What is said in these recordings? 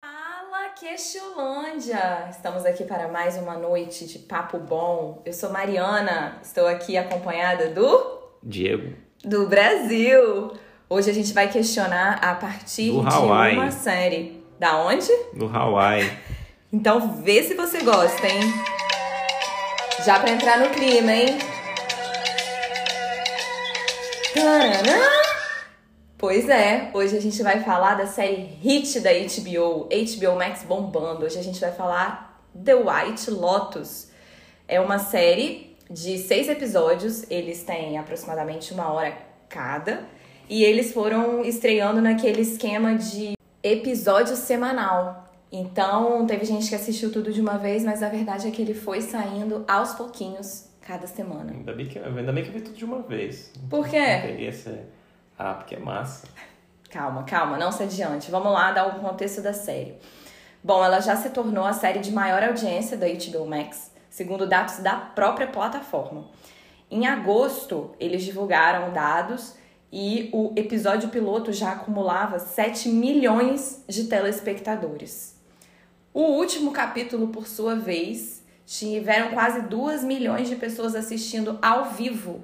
Fala, Queixolândia! Estamos aqui para mais uma noite de papo bom. Eu sou Mariana, estou aqui acompanhada do Diego. do Brasil. Hoje a gente vai questionar a partir Do de Hawaii. uma série. Da onde? Do Hawaii. Então vê se você gosta, hein? Já pra entrar no clima, hein? Pois é, hoje a gente vai falar da série hit da HBO, HBO Max bombando. Hoje a gente vai falar The White Lotus. É uma série de seis episódios, eles têm aproximadamente uma hora cada. E eles foram estreando naquele esquema de episódio semanal. Então, teve gente que assistiu tudo de uma vez, mas a verdade é que ele foi saindo aos pouquinhos cada semana. Ainda bem que, ainda bem que eu vi tudo de uma vez. Por quê? peguei essa... Ah, porque é massa. Calma, calma, não se adiante. Vamos lá dar o contexto da série. Bom, ela já se tornou a série de maior audiência da HBO Max, segundo dados da própria plataforma. Em agosto, eles divulgaram dados e o episódio piloto já acumulava 7 milhões de telespectadores. O último capítulo, por sua vez, tiveram quase 2 milhões de pessoas assistindo ao vivo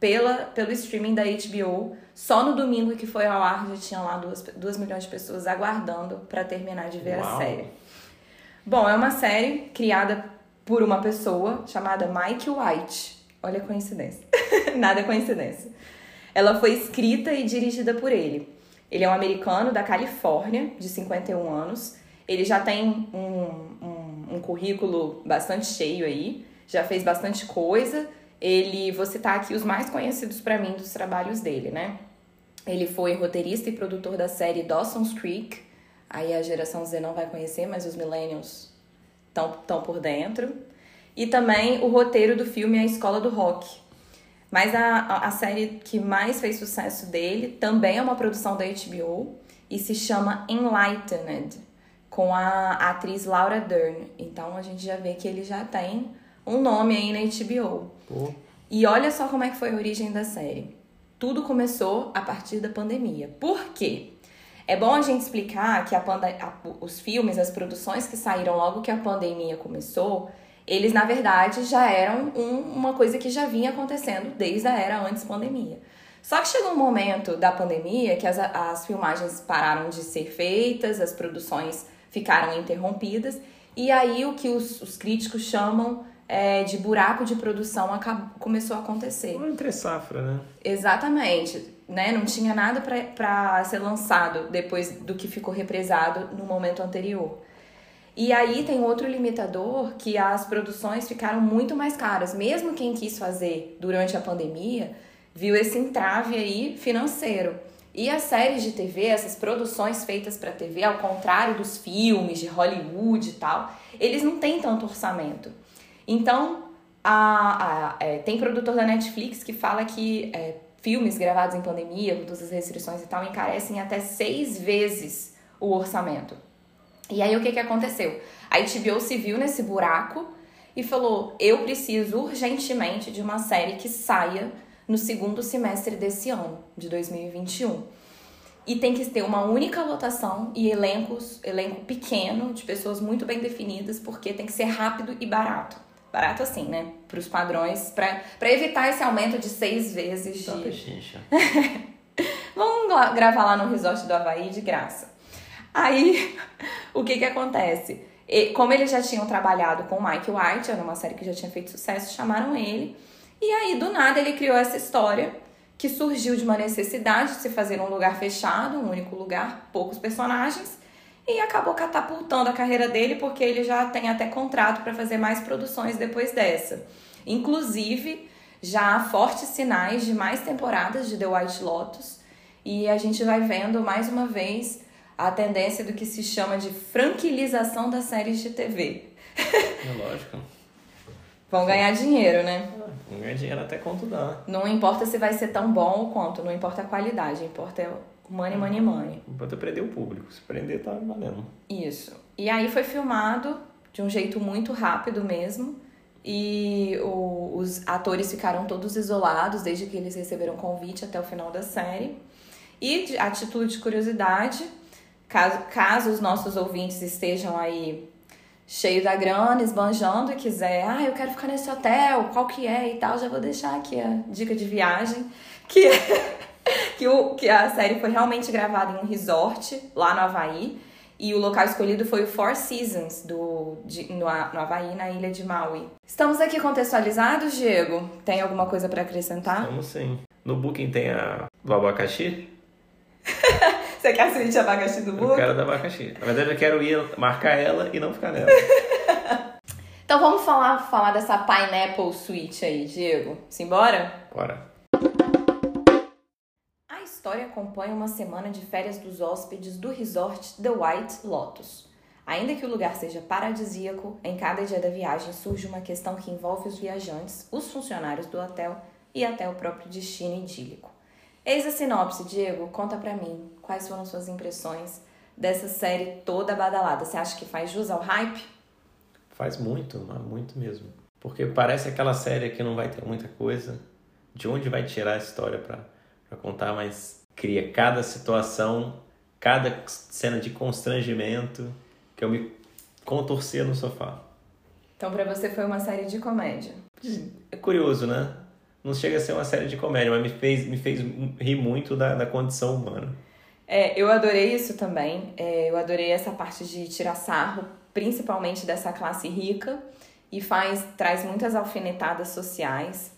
pela, pelo streaming da HBO. Só no domingo que foi ao ar já tinha lá 2, milhões de pessoas aguardando para terminar de ver a Uau. série. Bom, é uma série criada por uma pessoa chamada Mike White. Olha a coincidência. Nada é coincidência. Ela foi escrita e dirigida por ele. Ele é um americano da Califórnia, de 51 anos. Ele já tem um, um, um currículo bastante cheio aí, já fez bastante coisa. Ele, vou citar aqui os mais conhecidos para mim dos trabalhos dele, né? Ele foi roteirista e produtor da série Dawson's Creek. Aí a geração Z não vai conhecer, mas os millennials estão por dentro. E também o roteiro do filme A Escola do Rock. Mas a, a série que mais fez sucesso dele também é uma produção da HBO e se chama Enlightened, com a atriz Laura Dern. Então a gente já vê que ele já tem um nome aí na HBO. Pô, E olha só como é que foi a origem da série. Tudo começou a partir da pandemia. Por quê? É bom a gente explicar que a panda- a- os filmes, as produções que saíram logo que a pandemia começou, eles na verdade já eram um- uma coisa que já vinha acontecendo desde a era antes pandemia. Só que chegou um momento da pandemia que as, as filmagens pararam de ser feitas, as produções ficaram interrompidas, e aí o que os, os críticos chamam é, de buraco de produção acab- começou a acontecer. uma entre safra, né? Exatamente, né? Não tinha nada pra ser lançado depois do que ficou represado no momento anterior. E aí tem outro limitador que as produções ficaram muito mais caras. Mesmo quem quis fazer durante a pandemia viu esse entrave aí financeiro. E as séries de TV, essas produções feitas para TV, ao contrário dos filmes de Hollywood e tal, eles não têm tanto orçamento. Então, a, a- é, tem produtor da Netflix que fala que é, filmes gravados em pandemia, com todas as restrições e tal, encarecem até seis vezes o orçamento. E aí o que, que aconteceu? A HBO se viu nesse buraco e falou: eu preciso urgentemente de uma série que saia no segundo semestre desse ano, de 2021. E tem que ter uma única lotação e elencos, elenco pequeno, de pessoas muito bem definidas, porque tem que ser rápido e barato. Barato assim, né? Para os padrões, para evitar esse aumento de seis vezes Só de. Vamos lá- gravar lá no resort do Havaí de graça. Aí, o que que acontece? E, como eles já tinham trabalhado com o Mike White, era uma série que já tinha feito sucesso, chamaram ele. E aí, do nada, ele criou essa história que surgiu de uma necessidade de se fazer um lugar fechado, um único lugar, poucos personagens, e acabou catapultando a carreira dele porque ele já tem até contrato para fazer mais produções depois dessa. Inclusive, já há fortes sinais de mais temporadas de The White Lotus e a gente vai vendo mais uma vez a tendência do que se chama de franquilização das séries de TV. É lógico. Vão ganhar dinheiro, né? Não ganha dinheiro até quanto dá. Não importa se vai ser tão bom ou quanto, não importa a qualidade, importa é o money, money, money. Pode prender o público. Se prender, tá valendo. Isso. E aí foi filmado de um jeito muito rápido mesmo. E o, os atores ficaram todos isolados desde que eles receberam convite até o final da série. E a título de curiosidade, caso, caso os nossos ouvintes estejam aí cheio da grana, esbanjando e quiser, ah, eu quero ficar nesse hotel, qual que é e tal, já vou deixar aqui a dica de viagem, que, que, o, que a série foi realmente gravada em um resort lá no Havaí. E o local escolhido foi o Four Seasons, do, de, no, no Havaí, na ilha de Maui. Estamos aqui contextualizados, Diego? Tem alguma coisa para acrescentar? Vamos sim. No Booking tem a do abacaxi? Você quer a de abacaxi do Booking? Eu quero da abacaxi. Na verdade, eu quero ir marcar ela e não ficar nela. então vamos falar, falar dessa Pineapple Suite aí, Diego. Simbora? Bora história acompanha uma semana de férias dos hóspedes do resort The White Lotus. Ainda que o lugar seja paradisíaco, em cada dia da viagem surge uma questão que envolve os viajantes, os funcionários do hotel e até o próprio destino idílico. Eis a sinopse, Diego, conta pra mim, quais foram suas impressões dessa série toda badalada? Você acha que faz jus ao hype? Faz muito, muito mesmo. Porque parece aquela série que não vai ter muita coisa. De onde vai tirar a história pra para contar, mas cria cada situação, cada cena de constrangimento que eu me contorcia no sofá. Então, para você foi uma série de comédia. É curioso, né? Não chega a ser uma série de comédia, mas me fez, me fez rir muito da, da condição humana. É, eu adorei isso também. É, eu adorei essa parte de tirar sarro, principalmente dessa classe rica, e faz traz muitas alfinetadas sociais.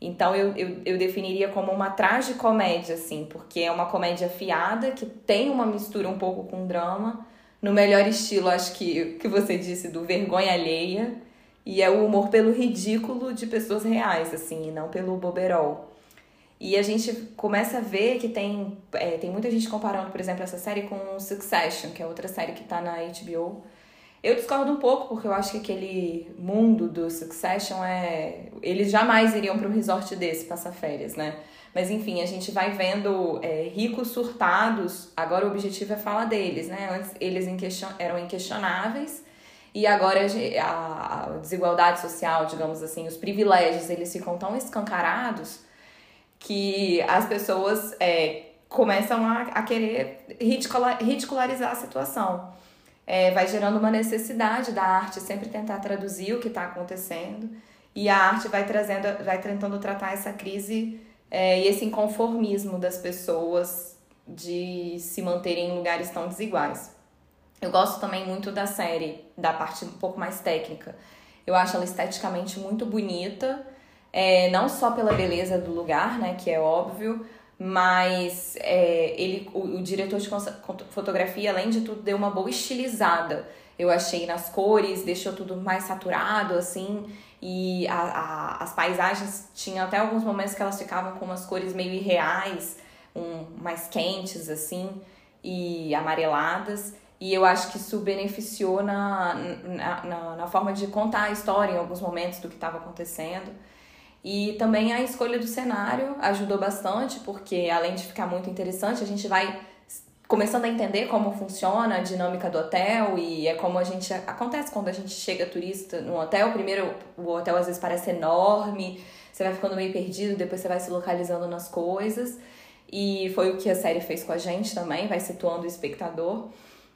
Então eu, eu, eu definiria como uma tragicomédia, assim, porque é uma comédia fiada que tem uma mistura um pouco com drama, no melhor estilo, acho que, que você disse, do vergonha alheia, e é o humor pelo ridículo de pessoas reais, assim, e não pelo boberol. E a gente começa a ver que tem, é, tem muita gente comparando, por exemplo, essa série com Succession, que é outra série que tá na HBO, eu discordo um pouco, porque eu acho que aquele mundo do Succession é. Eles jamais iriam para um resort desse passar férias, né? Mas enfim, a gente vai vendo é, ricos surtados. Agora o objetivo é falar deles, né? Antes eles inquestion... eram inquestionáveis e agora a, desigualdade social, digamos assim, os privilégios, eles ficam tão escancarados que as pessoas é, começam a, a querer ridicularizar a situação é, vai gerando uma necessidade da arte sempre tentar traduzir o que está acontecendo e a arte vai trazendo, vai tentando tratar essa crise é, e esse inconformismo das pessoas de se manterem em lugares tão desiguais. Eu gosto também muito da série, da parte um pouco mais técnica. Eu acho ela esteticamente muito bonita, é, não só pela beleza do lugar, né, que é óbvio, mas é, ele, o, o, diretor de fotografia, além de tudo, deu uma boa estilizada. Eu achei nas cores, deixou tudo mais saturado, assim, e a, a, as paisagens tinham até alguns momentos que elas ficavam com umas cores meio irreais, um, mais quentes, assim, e amareladas. E eu acho que isso beneficiou na, na, na, na forma de contar a história em alguns momentos do que estava acontecendo. E também a escolha do cenário ajudou bastante, porque além de ficar muito interessante, a gente vai começando a entender como funciona a dinâmica do hotel e é como a gente acontece quando a gente chega turista no hotel. Primeiro, o hotel às vezes parece enorme, você vai ficando meio perdido, depois você vai se localizando nas coisas. E foi o que a série fez com a gente também, vai situando o espectador.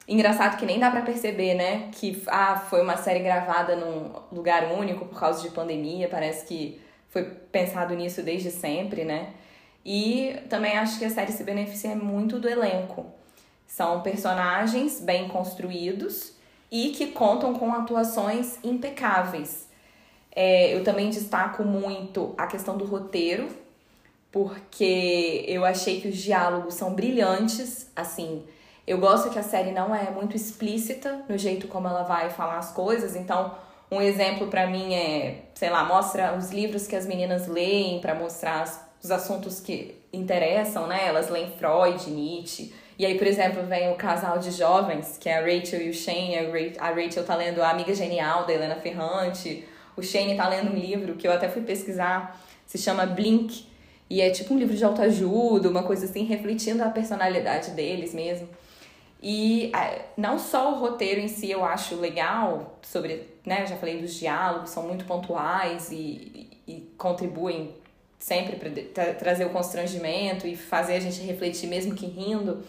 Engraçado que nem dá para perceber, né? Que ah, foi uma série gravada num lugar único por causa de pandemia, parece que foi pensado nisso desde sempre, né? E também acho que a série se beneficia muito do elenco. São personagens bem construídos e que contam com atuações impecáveis. É, eu também destaco muito a questão do roteiro, porque eu achei que os diálogos são brilhantes. Assim, eu gosto que a série não é muito explícita no jeito como ela vai falar as coisas, então um exemplo para mim é, sei lá, mostra os livros que as meninas leem para mostrar os assuntos que interessam, né? Elas leem Freud, Nietzsche. E aí, por exemplo, vem o casal de jovens, que é a Rachel e o Shane. A Rachel tá lendo A Amiga Genial, da Helena Ferrante. O Shane tá lendo um livro que eu até fui pesquisar, se chama Blink. E é tipo um livro de autoajuda, uma coisa assim, refletindo a personalidade deles mesmo. E é, não só o roteiro em si eu acho legal, sobre, né, já falei dos diálogos, são muito pontuais e, e, e contribuem sempre para trazer o constrangimento e fazer a gente refletir, mesmo que rindo.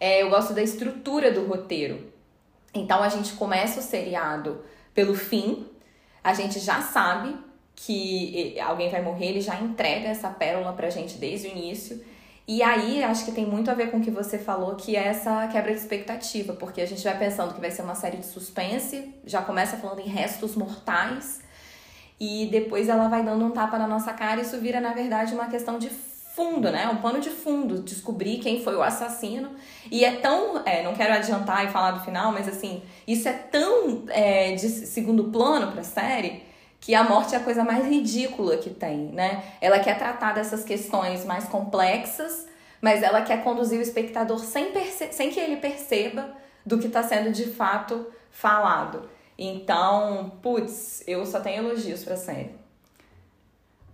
É, eu gosto da estrutura do roteiro. Então a gente começa o seriado pelo fim, a gente já sabe que alguém vai morrer, ele já entrega essa pérola pra gente desde o início. E aí, acho que tem muito a ver com o que você falou, que é essa quebra de expectativa, porque a gente vai pensando que vai ser uma série de suspense, já começa falando em restos mortais, e depois ela vai dando um tapa na nossa cara, e isso vira, na verdade, uma questão de fundo, né? Um pano de fundo, descobrir quem foi o assassino. E é tão. É, não quero adiantar e falar do final, mas assim, isso é tão é, de segundo plano pra série que a morte é a coisa mais ridícula que tem, né? Ela quer tratar dessas questões mais complexas, mas ela quer conduzir o espectador sem, sem que ele perceba do que está sendo de fato falado. Então, putz, eu só tenho elogios pra série.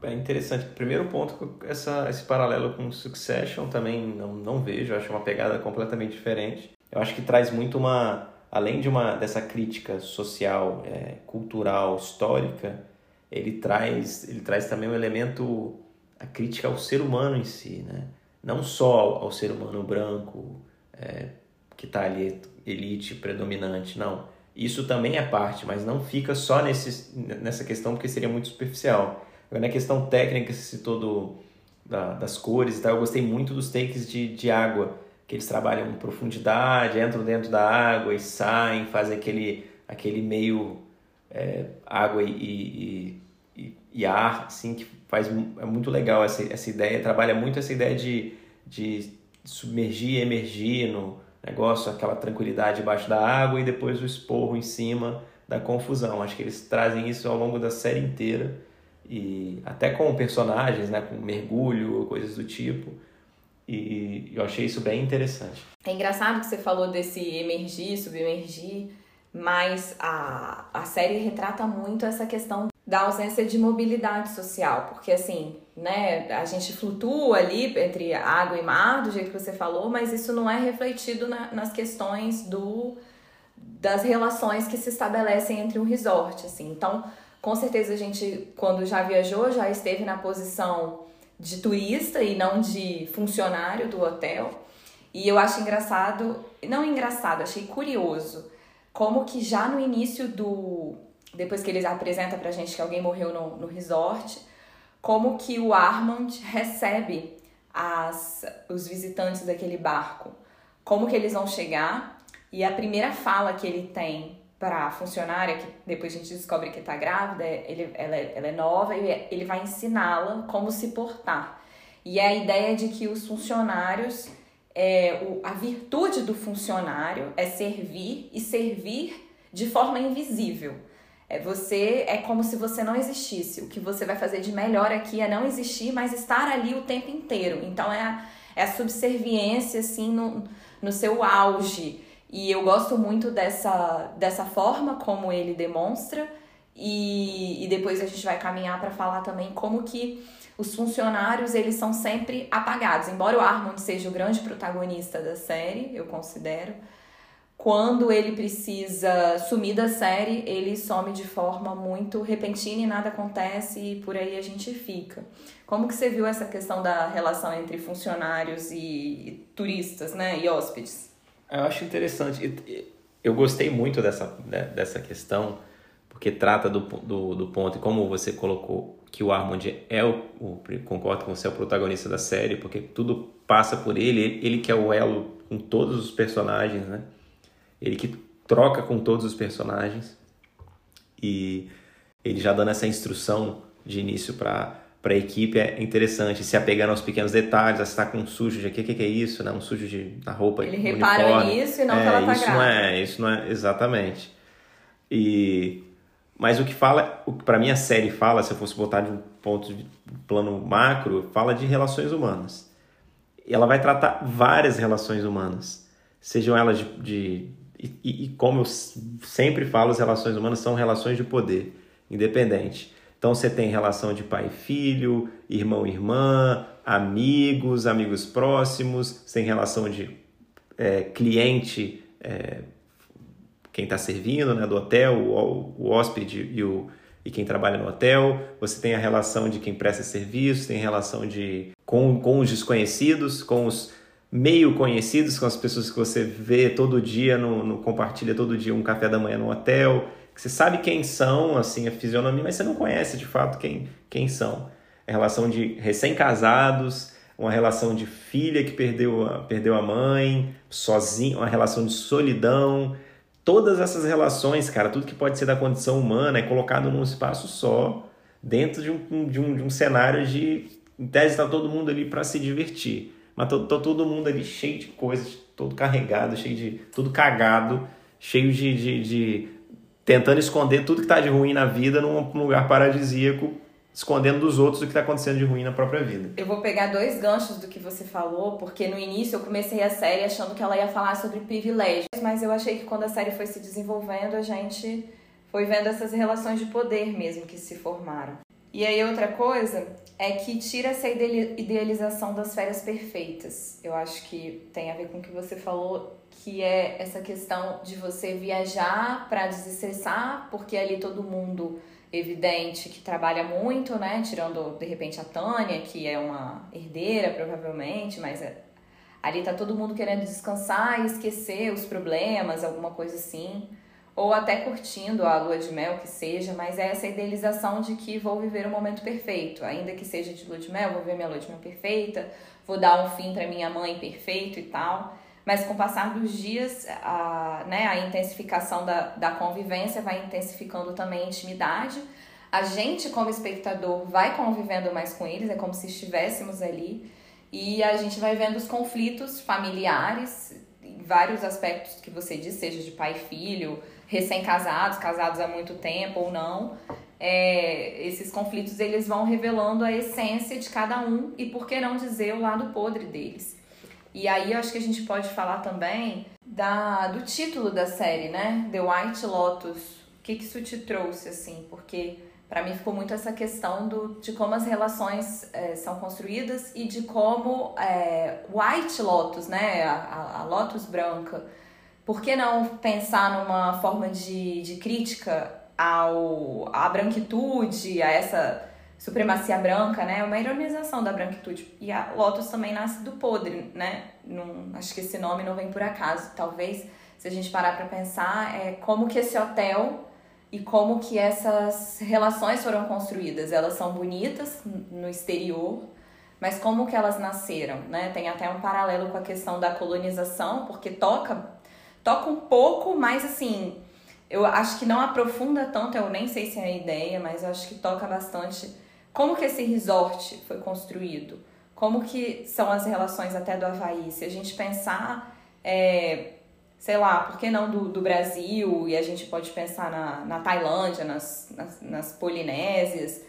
É interessante. Primeiro ponto, essa, esse paralelo com Succession também não, não vejo, eu acho uma pegada completamente diferente. Eu acho que traz muito uma além de uma dessa crítica social, é, cultural, histórica, ele traz ele traz também um elemento a crítica ao ser humano em si, né? Não só ao, ser humano branco é, que está ali elite predominante, não. Isso também é parte, mas não fica só nesse, nessa questão porque seria muito superficial. Agora, na questão técnica, você citou do, da, das cores e tal, eu gostei muito dos takes de, de água que eles trabalham profundidade, entram dentro da água e saem, fazem aquele, aquele meio é, água e, e, e, ar, assim, que faz é muito legal essa, essa ideia, trabalha muito essa ideia de, de submergir e emergir no negócio, aquela tranquilidade debaixo da água e depois o esporro em cima da confusão. Acho que eles trazem isso ao longo da série inteira e até com personagens, né, com mergulho, coisas do tipo. E eu achei isso bem interessante. É engraçado que você falou desse emergir, submergir, mas a, a série retrata muito essa questão da ausência de mobilidade social, porque assim, né, a gente flutua ali entre água e mar, do jeito que você falou, mas isso não é refletido na, nas questões do das relações que se estabelecem entre um resort, assim. Então, com certeza a gente, quando já viajou, já esteve na posição de turista e não de funcionário do hotel. E eu acho engraçado, não engraçado, achei curioso, como que já no início do. Depois que eles apresentam pra gente que alguém morreu no, no resort, como que o Armand recebe as, os visitantes daquele barco. Como que eles vão chegar. E a primeira fala que ele tem para a funcionária, que depois a gente descobre que está grávida, ele, ela, é, ela é nova e ele vai ensiná-la como se portar. E é a ideia de que os funcionários, é, o, a virtude do funcionário é servir e servir de forma invisível. É você é como se você não existisse. O que você vai fazer de melhor aqui é não existir, mas estar ali o tempo inteiro. Então é a, é a subserviência assim no, no seu auge. E eu gosto muito dessa, dessa forma como ele demonstra. E, e depois a gente vai caminhar para falar também como que os funcionários eles são sempre apagados. Embora o Armand seja o grande protagonista da série, eu considero, quando ele precisa sumir da série, ele some de forma muito repentina e nada acontece e por aí a gente fica. Como que você viu essa questão da relação entre funcionários e turistas, né, e hóspedes? Eu acho interessante. Eu gostei muito dessa, né, dessa questão, porque trata do, do, do ponto, e como você colocou, que o Armand é o, o. Concordo com você, é o protagonista da série, porque tudo passa por ele, ele, ele que é o elo com todos os personagens, né? Ele que troca com todos os personagens. E ele já dando essa instrução de início para para a equipe é interessante, se apegando aos pequenos detalhes, se está com um sujo de o que, que é isso, né? um sujo de, na roupa. Ele repara nisso e não é, que ela tá isso grávida. Não é, isso não é, exatamente. E, mas o que fala, o que para mim a série fala, se eu fosse botar de um ponto de plano macro, fala de relações humanas. E ela vai tratar várias relações humanas, sejam elas de, de e, e como eu sempre falo, as relações humanas são relações de poder, independente. Então você tem relação de pai e filho, irmão e irmã, amigos, amigos próximos, você tem relação de é, cliente, é, quem está servindo né, do hotel, o, o hóspede e, o, e quem trabalha no hotel. Você tem a relação de quem presta serviço, tem relação de com, com os desconhecidos, com os meio conhecidos, com as pessoas que você vê todo dia, no, no, compartilha todo dia um café da manhã no hotel, você sabe quem são, assim, a fisionomia, mas você não conhece de fato quem, quem são. A relação de recém-casados, uma relação de filha que perdeu a, perdeu a mãe, sozinho, uma relação de solidão. Todas essas relações, cara, tudo que pode ser da condição humana é colocado num espaço só, dentro de um, de um, de um cenário de. Em tese, está todo mundo ali para se divertir mas tô, todo mundo ali cheio de coisas, todo carregado, cheio de. tudo cagado, cheio de. de, de tentando esconder tudo que está de ruim na vida num, lugar paradisíaco, escondendo dos outros o que está acontecendo de ruim na própria vida. Eu vou pegar dois ganchos do que você falou, porque no início eu comecei a série achando que ela ia falar sobre privilégios, mas eu achei que quando a série foi se desenvolvendo, a gente foi vendo essas relações de poder mesmo que se formaram. E aí outra coisa é que tira essa idealização das férias perfeitas. Eu acho que tem a ver com o que você falou, que é essa questão de você viajar para desestressar, porque ali todo mundo evidente que trabalha muito, né? Tirando de repente a Tânia, que é uma herdeira provavelmente, mas é... ali tá todo mundo querendo descansar e esquecer os problemas, alguma coisa assim ou até curtindo a lua de mel que seja, mas é essa idealização de que vou viver o momento perfeito, ainda que seja de lua de mel, vou ver minha lua de mel perfeita, vou dar um fim para minha mãe perfeito e tal. Mas com o passar dos dias, a, né, a intensificação da, da convivência vai intensificando também a intimidade. A gente, como espectador, vai convivendo mais com eles, é como se estivéssemos ali. E a gente vai vendo os conflitos familiares, em vários aspectos que você disse, seja de pai e filho, recém-casados, casados há muito tempo ou não, é, esses conflitos eles vão revelando a essência de cada um e por que não dizer o lado podre deles. E aí eu acho que a gente pode falar também da, do título da série, né? The White Lotus. O que, que isso te trouxe, assim? Porque para mim ficou muito essa questão do, de como as relações é, são construídas e de como é, White Lotus, né? A, a, Lotus branca por que não pensar numa forma de, de crítica ao, à branquitude, a essa supremacia branca, né? Uma ironização da branquitude. E a Lotus também nasce do podre, né? Não, acho que esse nome não vem por acaso. Talvez, se a gente parar para pensar, é como que esse hotel e como que essas relações foram construídas. Elas são bonitas no exterior, mas como que elas nasceram, né? Tem até um paralelo com a questão da colonização, porque toca toca um pouco, mas assim, eu acho que não aprofunda tanto, eu nem sei se é a ideia, mas eu acho que toca bastante como que esse resort foi construído, como que são as relações até do Havaí. Se a gente pensar, é, sei lá, por que não do, do Brasil, e a gente pode pensar na, na Tailândia, nas, nas, nas Polinésias,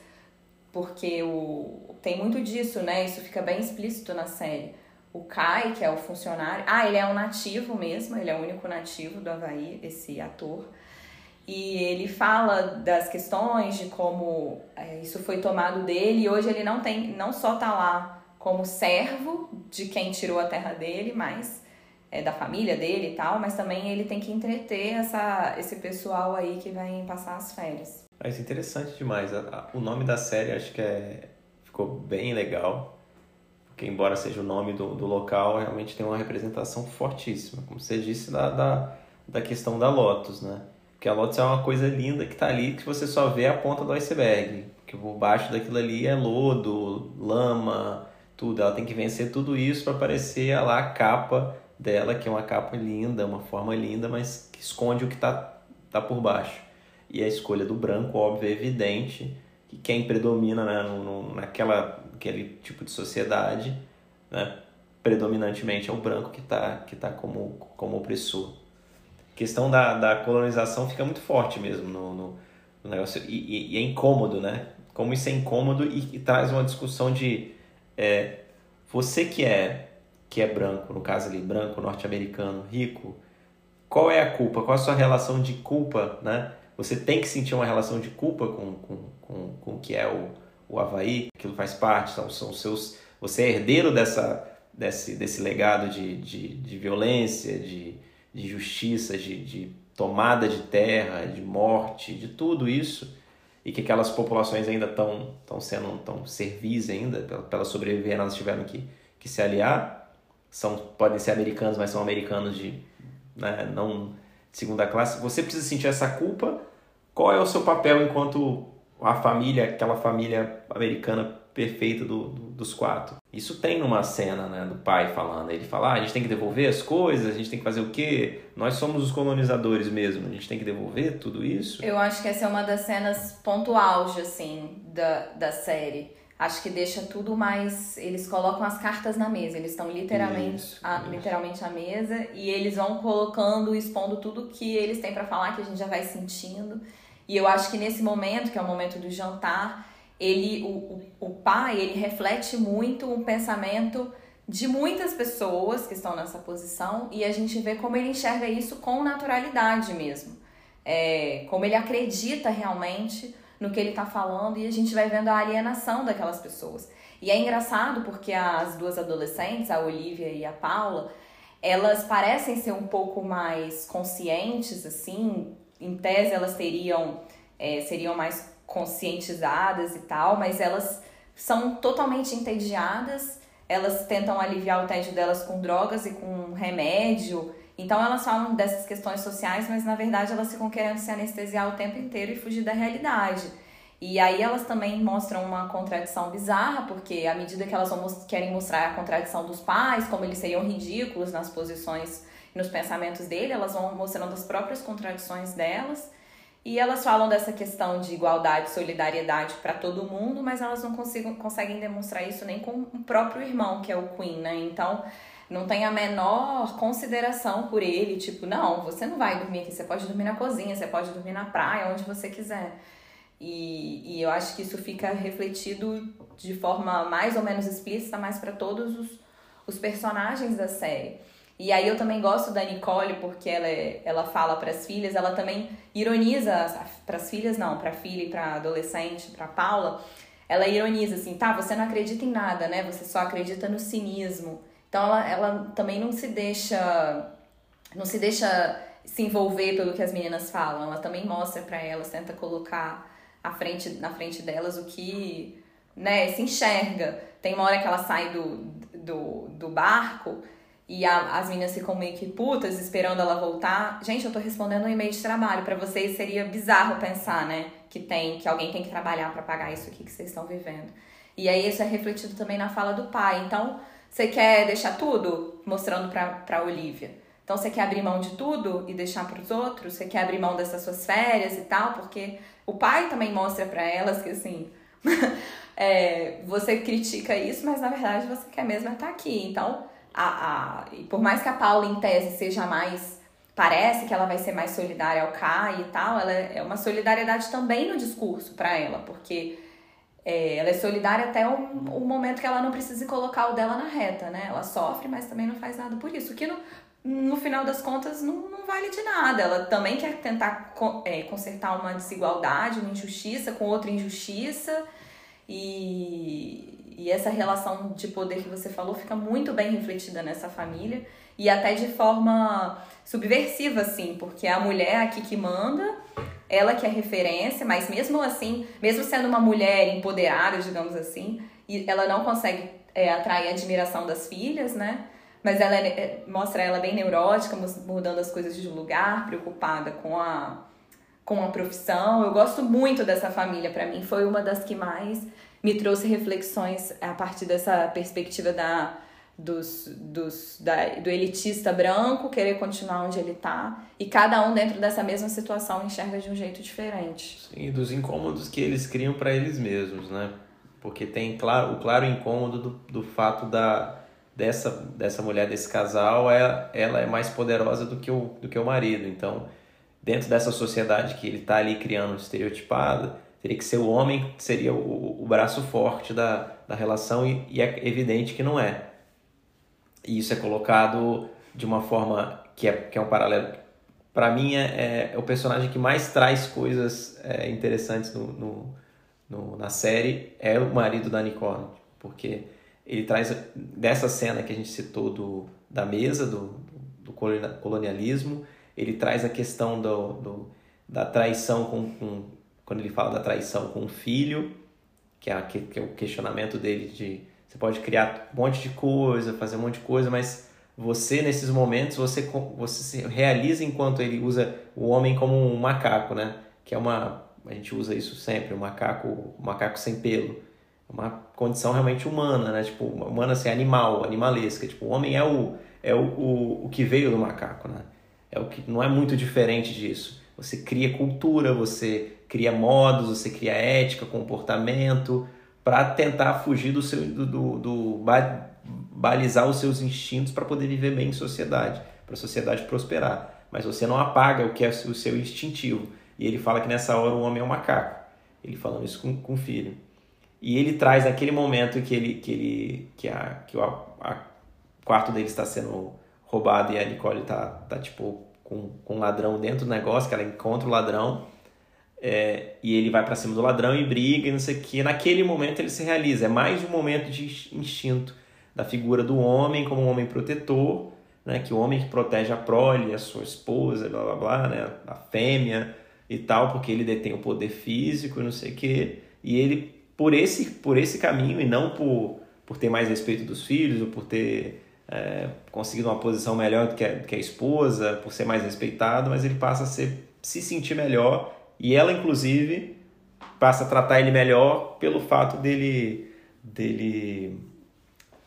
porque o, tem muito disso, né? Isso fica bem explícito na série o Kai, que é o funcionário. Ah, ele é um nativo mesmo, ele é o único nativo do Havaí, esse ator. E ele fala das questões de como é, isso foi tomado dele e hoje ele não tem, não só tá lá como servo de quem tirou a terra dele, mas é, da família dele e tal, mas também ele tem que entreter essa, esse pessoal aí que vai passar as férias. É interessante demais. O nome da série acho que é, ficou bem legal que embora seja o nome do, do local, realmente tem uma representação fortíssima, como você disse, da, da, da questão da Lotus, né? Porque a Lotus é uma coisa linda que está ali, que você só vê a ponta do iceberg, que por baixo daquilo ali é lodo, lama, tudo. Ela tem que vencer tudo isso para aparecer lá a capa dela, que é uma capa linda, uma forma linda, mas que esconde o que está tá por baixo. E a escolha do branco, óbvio, é evidente, que quem predomina né, no, naquela aquele tipo de sociedade, né, predominantemente é o branco que está que tá como, como opressor. Questão da, da colonização fica muito forte mesmo no, no, no negócio, e, e, e, é incômodo, né? Como isso é incômodo e, e traz uma discussão de é, você que é que é branco, no caso ali, branco, norte-americano, rico, qual é a culpa? Qual é a sua relação de culpa, né? Você tem que sentir uma relação de culpa com, com, com, com o que é o, o Havaí, aquilo faz parte, são, são seus. Você é herdeiro dessa, desse, desse legado de, de, de violência, de, de justiça, de, de tomada de terra, de morte, de tudo isso, e que aquelas populações ainda estão estão sendo tão servis ainda, para elas sobreviver, elas tiveram que, que se aliar, são podem ser americanos, mas são americanos de né, não de segunda classe. Você precisa sentir essa culpa. Qual é o seu papel enquanto a família, aquela família americana perfeita do, do, dos quatro. Isso tem numa cena, né, do pai falando. Ele fala: ah, a gente tem que devolver as coisas, a gente tem que fazer o quê? Nós somos os colonizadores mesmo, a gente tem que devolver tudo isso. Eu acho que essa é uma das cenas ponto auge, assim, da, da série. Acho que deixa tudo mais. Eles colocam as cartas na mesa, eles estão literalmente, Isso, a, isso. literalmente à mesa e eles vão colocando, expondo tudo que eles têm pra falar, que a gente já vai sentindo. E eu acho que nesse momento, que é o momento do jantar, ele, o, o, pai, ele reflete muito um pensamento de muitas pessoas que estão nessa posição e a gente vê como ele enxerga isso com naturalidade mesmo. É, como ele acredita realmente no que ele está falando e a gente vai vendo a alienação daquelas pessoas. E é engraçado porque as duas adolescentes, a Olivia e a Paula, elas parecem ser um pouco mais conscientes, assim, em tese elas teriam, é, seriam mais conscientizadas e tal, mas elas são totalmente entediadas, elas tentam aliviar o tédio delas com drogas e com remédio, então elas falam dessas questões sociais, mas na verdade elas ficam querendo se anestesiar o tempo inteiro e fugir da realidade. E aí elas também mostram uma contradição bizarra, porque à medida que elas vão, querem mostrar a contradição dos pais, como eles seriam ridículos nas posições e nos pensamentos dele, elas vão mostrando as próprias contradições delas. E elas falam dessa questão de igualdade, solidariedade para todo mundo, mas elas não consigam, conseguem demonstrar isso nem com o próprio irmão, que é o Queen, né? Então, não tem a menor consideração por ele, tipo, não, você não vai dormir aqui, você pode dormir na cozinha, você pode dormir na praia, onde você quiser. E, e eu acho que isso fica refletido de forma mais ou menos explícita, mas para todos os, os personagens da série. E aí eu também gosto da Nicole porque ela, é, ela fala para as filhas, ela também ironiza para as filhas não, para filha e para adolescente, para Paula. Ela ironiza assim, tá, você não acredita em nada, né? Você só acredita no cinismo. Então ela, ela também não se deixa não se deixa se envolver pelo que as meninas falam. Ela também mostra para elas, tenta colocar à frente, na frente delas o que né, se enxerga. Tem uma hora que ela sai do, do, do barco e a, as meninas ficam meio que putas esperando ela voltar. Gente, eu tô respondendo um e-mail de trabalho. para vocês seria bizarro pensar, né? Que tem que alguém tem que trabalhar para pagar isso aqui que vocês estão vivendo. E aí isso é refletido também na fala do pai. Então, você quer deixar tudo? Mostrando pra, pra Olivia. Então você quer abrir mão de tudo e deixar para os outros? Você quer abrir mão dessas suas férias e tal? Porque o pai também mostra para elas que assim, é, você critica isso, mas na verdade você quer mesmo estar aqui. Então, a, a, e por mais que a Paula em tese seja mais parece que ela vai ser mais solidária ao Kai e tal, ela é uma solidariedade também no discurso para ela, porque é, ela é solidária até o, o, momento que ela não precisa colocar o dela na reta, né? Ela sofre, mas também não faz nada por isso. O que no, no final das contas não, não vale de nada. Ela também quer tentar é, consertar uma desigualdade, uma injustiça com outra injustiça. E, e essa relação de poder que você falou fica muito bem refletida nessa família. E até de forma subversiva, assim, porque a mulher aqui que manda, ela que é referência, mas mesmo assim, mesmo sendo uma mulher empoderada, digamos assim, ela não consegue é, atrair a admiração das filhas, né? Mas ela é, é, mostra ela bem neurótica, mudando as coisas de lugar, preocupada com a, com a profissão. Eu gosto muito dessa família, para mim foi uma das que mais me trouxe reflexões a partir dessa perspectiva da, dos, dos, da, do elitista branco querer continuar onde ele está e cada um dentro dessa mesma situação enxerga de um jeito diferente. Sim, dos incômodos que eles criam para eles mesmos, né? Porque tem claro, o claro incômodo do, do fato da dessa, dessa mulher, desse casal, é, ela é mais poderosa do que, o, do que o marido. Então, dentro dessa sociedade que ele está ali criando estereotipada, teria que ser o homem que seria o, o braço forte da, da relação e, e é evidente que não é. E isso é colocado de uma forma que é, que é um paralelo. Para mim, é, é, é, o personagem que mais traz coisas é, interessantes no, no, no, na série é o marido da Nicole, porque ele traz dessa cena que a gente citou do, da mesa, do, do colonialismo, ele traz a questão do, do da traição com, com, quando ele fala da traição com o filho, que é, que, que é o questionamento dele de você pode criar um monte de coisa, fazer um monte de coisa, mas você nesses momentos você você se realiza enquanto ele usa o homem como um macaco, né? Que é uma a gente usa isso sempre, o um macaco, um macaco sem pelo uma condição realmente humana, né? Tipo, humana assim, animal, animalesca. Tipo, o homem é o é o, o, o que veio do macaco, né? É o que não é muito diferente disso. Você cria cultura, você cria modos, você cria ética, comportamento para tentar fugir do seu do, do, do balizar os seus instintos para poder viver bem em sociedade, para a sociedade prosperar. Mas você não apaga o que é o seu instintivo. E ele fala que nessa hora o homem é um macaco. Ele falando isso com, com o filho. E ele traz naquele momento que ele que ele que a que o a, quarto dele está sendo roubado e a Nicole tá tá tipo com, com um ladrão dentro do negócio, que ela encontra o ladrão. É, e ele vai para cima do ladrão e briga e não sei o que. Naquele momento ele se realiza. É mais um momento de instinto da figura do homem como um homem protetor, né? Que o homem que protege a prole, a sua esposa, blá blá blá, né? A fêmea e tal, porque ele detém o poder físico e não sei o que. E ele por esse, por esse caminho e não por, por ter mais respeito dos filhos ou por ter é, conseguido uma posição melhor do que, a, do que a esposa, por ser mais respeitado, mas ele passa a ser, se sentir melhor e ela, inclusive, passa a tratar ele melhor pelo fato dele, dele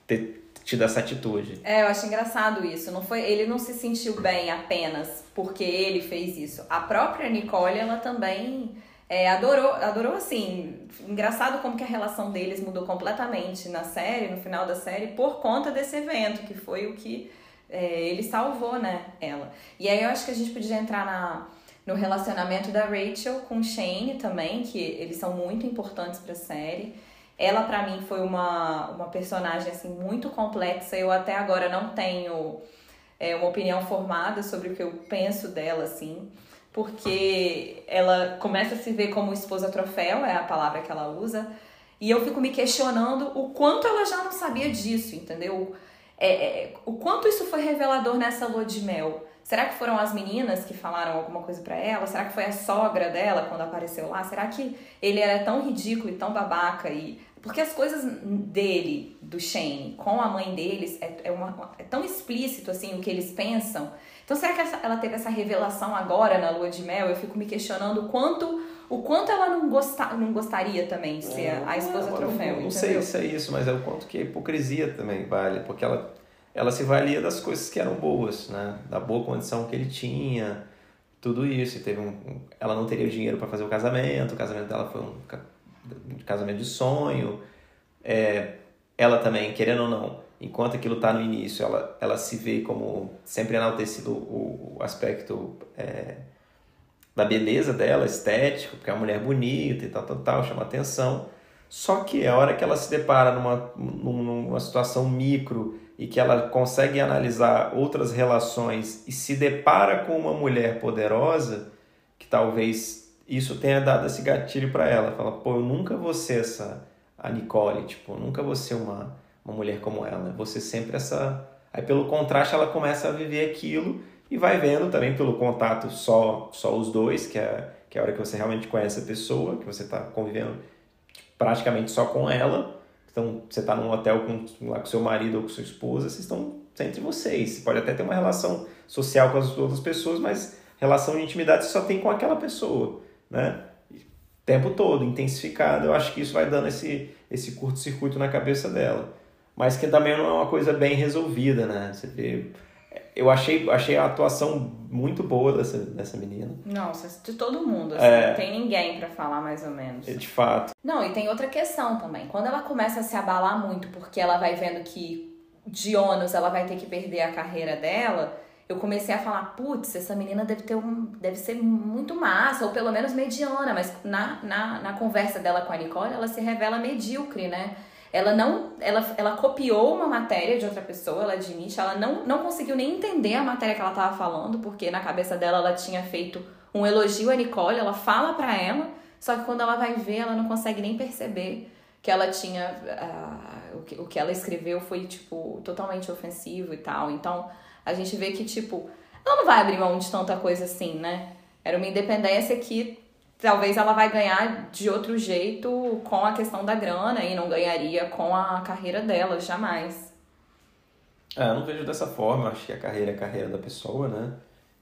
ter tido essa atitude. É, eu acho engraçado isso. Não foi, ele não se sentiu bem apenas porque ele fez isso. A própria Nicole, ela também é, adorou, adorou assim. Engraçado como que a relação deles mudou completamente na série, no final da série, por conta desse evento, que foi o que é, ele salvou, né, ela. E aí eu acho que a gente podia entrar na, no relacionamento da Rachel com Shane também, que eles são muito importantes para a série. Ela, para mim, foi uma, uma personagem assim, muito complexa. Eu até agora não tenho é, uma opinião formada sobre o que eu penso dela, assim porque ela começa a se ver como esposa troféu, é a palavra que ela usa, e eu fico me questionando o quanto ela já não sabia disso, entendeu? É, é, o quanto isso foi revelador nessa lua de mel. Será que foram as meninas que falaram alguma coisa para ela? Será que foi a sogra dela quando apareceu lá? Será que ele era tão ridículo e tão babaca e porque as coisas dele, do Shane, com a mãe deles, é, é, uma, é tão explícito assim o que eles pensam então, será que essa, ela teve essa revelação agora na lua de mel? Eu fico me questionando o quanto, o quanto ela não, gosta, não gostaria também de ser é, a esposa não, troféu. Não, não sei se é isso, mas é o quanto que a hipocrisia também vale, porque ela, ela se valia das coisas que eram boas, né? Da boa condição que ele tinha, tudo isso. E teve um, ela não teria dinheiro para fazer o casamento, o casamento dela foi um casamento de sonho. É, ela também, querendo ou não, enquanto aquilo está no início, ela, ela se vê como sempre enaltecido o, o aspecto é, da beleza dela, estético, porque é uma mulher bonita e tal, tal, tal, chama atenção. Só que a hora que ela se depara numa, numa situação micro e que ela consegue analisar outras relações e se depara com uma mulher poderosa, que talvez isso tenha dado esse gatilho para ela. Fala, pô, eu nunca vou ser essa a Nicole, tipo, nunca vou ser uma uma mulher como ela. Você sempre essa. Aí pelo contraste ela começa a viver aquilo e vai vendo também pelo contato só só os dois, que é, que é a hora que você realmente conhece a pessoa, que você está convivendo praticamente só com ela. Então você está num hotel com, lá com seu marido ou com sua esposa, vocês estão entre vocês. Você pode até ter uma relação social com as outras pessoas, mas relação de intimidade você só tem com aquela pessoa, né? O tempo todo, intensificado. Eu acho que isso vai dando esse, esse curto-circuito na cabeça dela mas que também não é uma coisa bem resolvida, né? Você vê. Eu achei, achei a atuação muito boa dessa, dessa menina. Nossa, de todo mundo, assim, é, não tem ninguém para falar mais ou menos. De fato. Não, e tem outra questão também. Quando ela começa a se abalar muito porque ela vai vendo que de ônus ela vai ter que perder a carreira dela, eu comecei a falar, putz, essa menina deve ter um. deve ser muito massa, ou pelo menos mediana, mas na, na, na conversa dela com a Nicole, ela se revela medíocre, né? Ela não, ela, ela copiou uma matéria de outra pessoa, ela admite, ela não, não conseguiu nem entender a matéria que ela estava falando, porque na cabeça dela ela tinha feito um elogio a Nicole, ela fala para ela, só que quando ela vai ver, ela não consegue nem perceber que ela tinha uh, o, que, o que ela escreveu foi, tipo, totalmente ofensivo e tal. Então, a gente vê que, tipo, ela não vai abrir mão de tanta coisa assim, né? Era uma independência que talvez ela vai ganhar de outro jeito com a questão da grana e não ganharia com a carreira dela, jamais. É, eu não vejo dessa forma, acho que a carreira é a carreira da pessoa, né?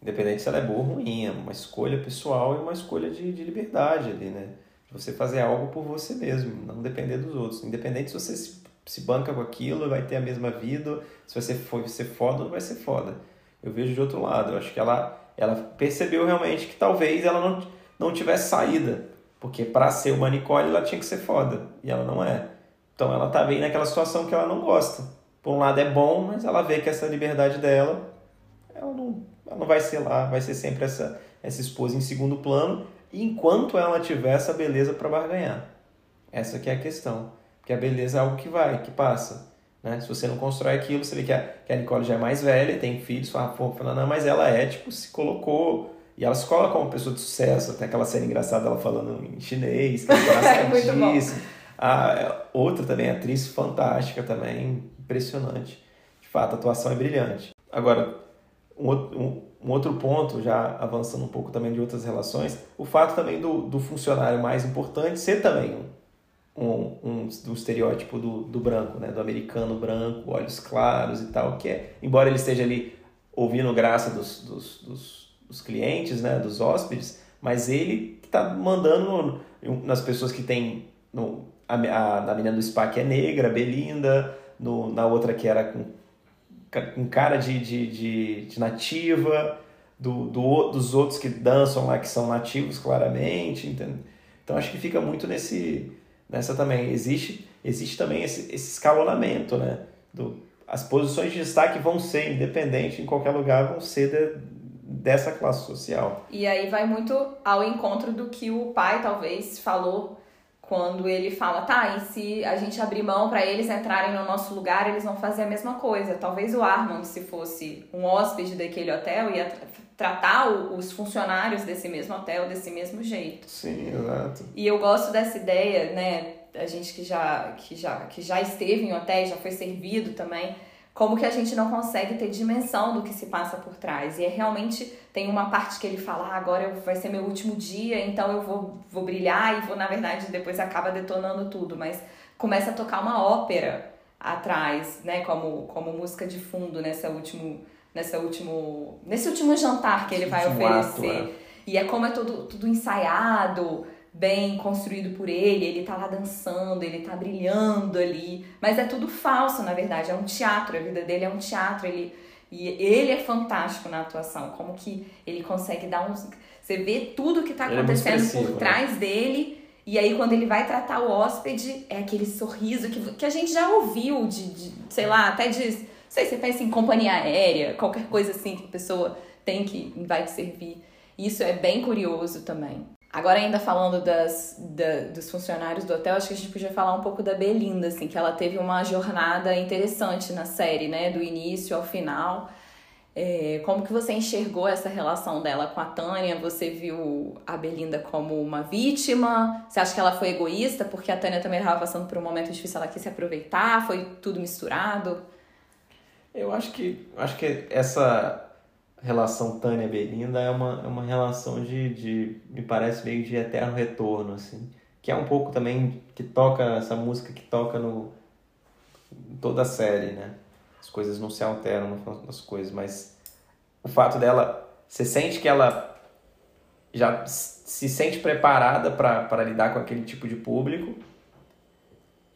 Independente se ela é boa ou ruim, é uma escolha pessoal e uma escolha de, de liberdade ali, né? Você fazer algo por você mesmo, não depender dos outros. Independente se você se, se banca com aquilo, vai ter a mesma vida, se você for ser foda, não vai ser foda. Eu vejo de outro lado, eu acho que ela, ela percebeu realmente que talvez ela não, não tivesse saída, porque para ser uma Nicole ela tinha que ser foda, e ela não é. Então ela tá bem naquela situação que ela não gosta. Por um lado é bom, mas ela vê que essa liberdade dela, ela não, ela não vai ser lá, vai ser sempre essa, essa esposa em segundo plano, enquanto ela tiver essa beleza para barganhar. Essa que é a questão. Porque a beleza é algo que vai, que passa. Né? Se você não constrói aquilo, você vê que a, que a Nicole já é mais velha, tem filhos, não, mas ela é, tipo, se colocou. E ela se coloca como pessoa de sucesso. Tem aquela cena engraçada dela falando em chinês, que é engraçadíssimo. a é, outra também, atriz fantástica também, impressionante. De fato, a atuação é brilhante. Agora, um outro, um, um outro ponto, já avançando um pouco também de outras relações, o fato também do, do funcionário mais importante ser também um, um, um, estereótipo do, do branco, né? do americano branco, olhos claros e tal, que é, embora ele esteja ali ouvindo graça dos, dos, dos, dos clientes, né? dos hóspedes, mas ele está mandando nas pessoas que tem no, a, a, a menina do spa que é negra, Belinda, no, na outra que era com, com cara de, de, de, de nativa, do, do, dos outros que dançam lá que são nativos claramente, entende? Então acho que fica muito nesse nessa também existe existe também esse, esse escalonamento, né? Do, as posições de destaque vão ser independente em qualquer lugar vão ser de, dessa classe social. E aí vai muito ao encontro do que o pai talvez falou quando ele fala, tá, e se a gente abrir mão para eles entrarem no nosso lugar, eles vão fazer a mesma coisa. Talvez o Armand, se fosse um hóspede daquele hotel, ia tratar os funcionários desse mesmo hotel desse mesmo jeito. Sim, exato. E eu gosto dessa ideia, né, a gente que já, que já, que já esteve em hotéis, já foi servido também, como que a gente não consegue ter dimensão do que se passa por trás. E é realmente tem uma parte que ele fala, ah, agora vai ser meu último dia, então eu vou, vou brilhar e vou, na verdade, depois acaba detonando tudo, mas começa a tocar uma ópera atrás, né, como, como música de fundo nessa último, nessa último, nesse último jantar que ele vai oferecer. Ato, é. E é como é tudo, tudo ensaiado, bem construído por ele, ele tá lá dançando, ele tá brilhando ali, mas é tudo falso, na verdade, é um teatro, a vida dele é um teatro, ele e ele é fantástico na atuação, como que ele consegue dar uns você vê tudo que tá é acontecendo é por né? trás né? dele e aí quando ele vai tratar o hóspede, é aquele sorriso que, que a gente já ouviu de, de sei lá, até de, não sei, você pensa em companhia aérea, qualquer coisa assim que a pessoa tem que vai te servir. Isso é bem curioso também. Agora, ainda falando das, da, dos funcionários do hotel, acho que a gente podia falar um pouco da Belinda, assim, que ela teve uma jornada interessante na série, né? Do início ao final. É, como que você enxergou essa relação dela com a Tânia? Você viu a Belinda como uma vítima? Você acha que ela foi egoísta porque a Tânia também estava passando por um momento difícil, ela quis se aproveitar? Foi tudo misturado? Eu acho que acho que essa relação Tânia Belinda é uma, é uma relação de, de, me parece meio de eterno retorno, assim. Que é um pouco também que toca, essa música que toca no toda a série, né? As coisas não se alteram nas coisas, mas o fato dela, você sente que ela já se sente preparada para lidar com aquele tipo de público.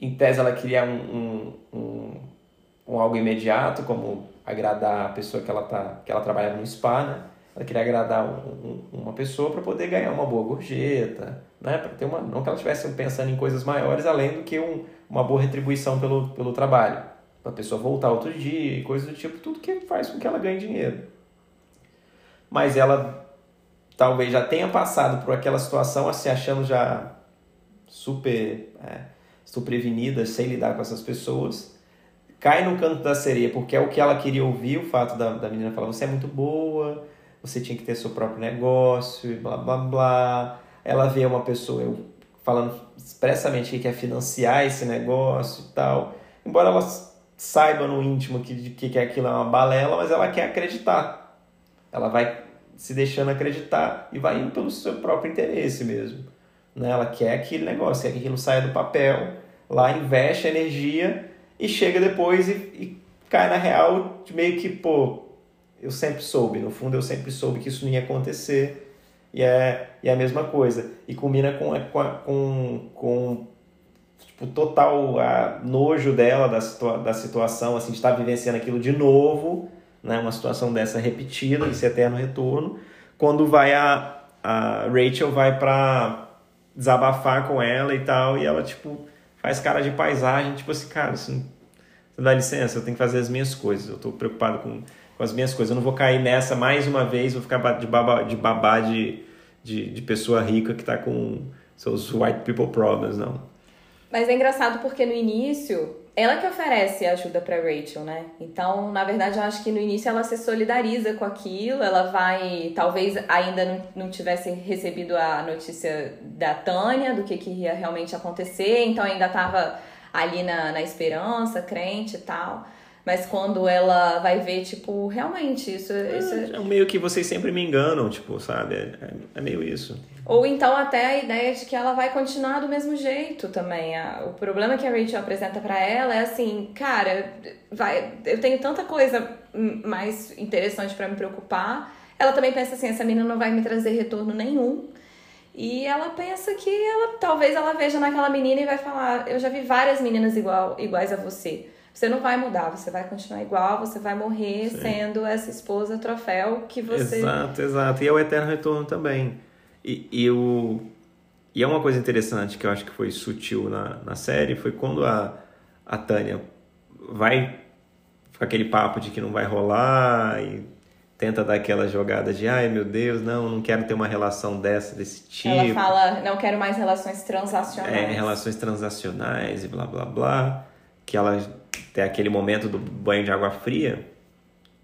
Em tese, ela queria um, um, um, um algo imediato, como agradar a pessoa que ela tá que ela trabalha no spa, né? Ela queria agradar um, um, uma pessoa para poder ganhar uma boa gorjeta, né? Para ter uma não que ela estivesse pensando em coisas maiores além do que um, uma boa retribuição pelo, pelo trabalho, para a pessoa voltar outro dia e coisas do tipo, tudo que faz com que ela ganhe dinheiro. Mas ela talvez já tenha passado por aquela situação, se achando já super é, prevenida, sem lidar com essas pessoas cai no canto da sereia, porque é o que ela queria ouvir, o fato da, da menina falar, você é muito boa, você tinha que ter seu próprio negócio, blá blá blá. Ela vê uma pessoa eu, falando expressamente que quer financiar esse negócio e tal. embora ela saiba no íntimo que, que, que aquilo é uma balela, mas ela quer acreditar. Ela vai se deixando acreditar e vai indo pelo seu próprio interesse mesmo. Né? Ela quer aquele negócio, quer que aquilo saia do papel, lá investe energia e chega depois e, e cai na real de meio que, pô, eu sempre soube, no fundo eu sempre soube que isso não ia acontecer e é, e é a mesma coisa. E combina com, com, com tipo, total a, nojo dela da, situa da situação, assim, de estar vivenciando aquilo de novo, né? uma situação dessa repetida, esse eterno retorno. Quando vai a, a Rachel vai para desabafar com ela e tal, e ela, tipo, faz cara de paisagem, tipo assim, cara, assim, dá licença, eu tenho que fazer as minhas coisas, eu tô preocupado com, com as minhas coisas, eu não vou cair nessa mais uma vez, vou ficar de babá de, babá de, de, de pessoa rica que tá com seus white people problems, não. Mas é engraçado porque no início, ela que oferece ajuda para Rachel, né? Então, na verdade, eu acho que no início ela se solidariza com aquilo, ela vai, talvez ainda não, não tivesse recebido a notícia da Tânia, do que, que ia realmente acontecer, então ainda estava ali na, na esperança, crente e tal. Mas quando ela vai ver, tipo, realmente, isso. É, isso... É, é meio que vocês sempre me enganam, tipo, sabe? É, é, é, meio isso. Ou então até a ideia de que ela vai continuar do mesmo jeito também. O problema que a Rachel apresenta para ela é assim, cara, vai, eu tenho tanta coisa mais interessante para me preocupar. Ela também pensa assim, essa menina não vai me trazer retorno nenhum. E ela pensa que ela talvez ela veja naquela menina e vai falar, eu já vi várias meninas igual, iguais a você. Você não vai mudar, você vai continuar igual, você vai morrer Sim. sendo essa esposa troféu que você. Exato, exato. E é o eterno retorno também. E, e, o, e é uma coisa interessante que eu acho que foi sutil na, na série, foi quando a, a Tânia vai com aquele papo de que não vai rolar e tenta dar aquela jogada de ai meu Deus, não, não quero ter uma relação dessa, desse tipo. Ela fala, não quero mais relações transacionais. É, relações transacionais e blá blá blá. Que ela tem aquele momento do banho de água fria.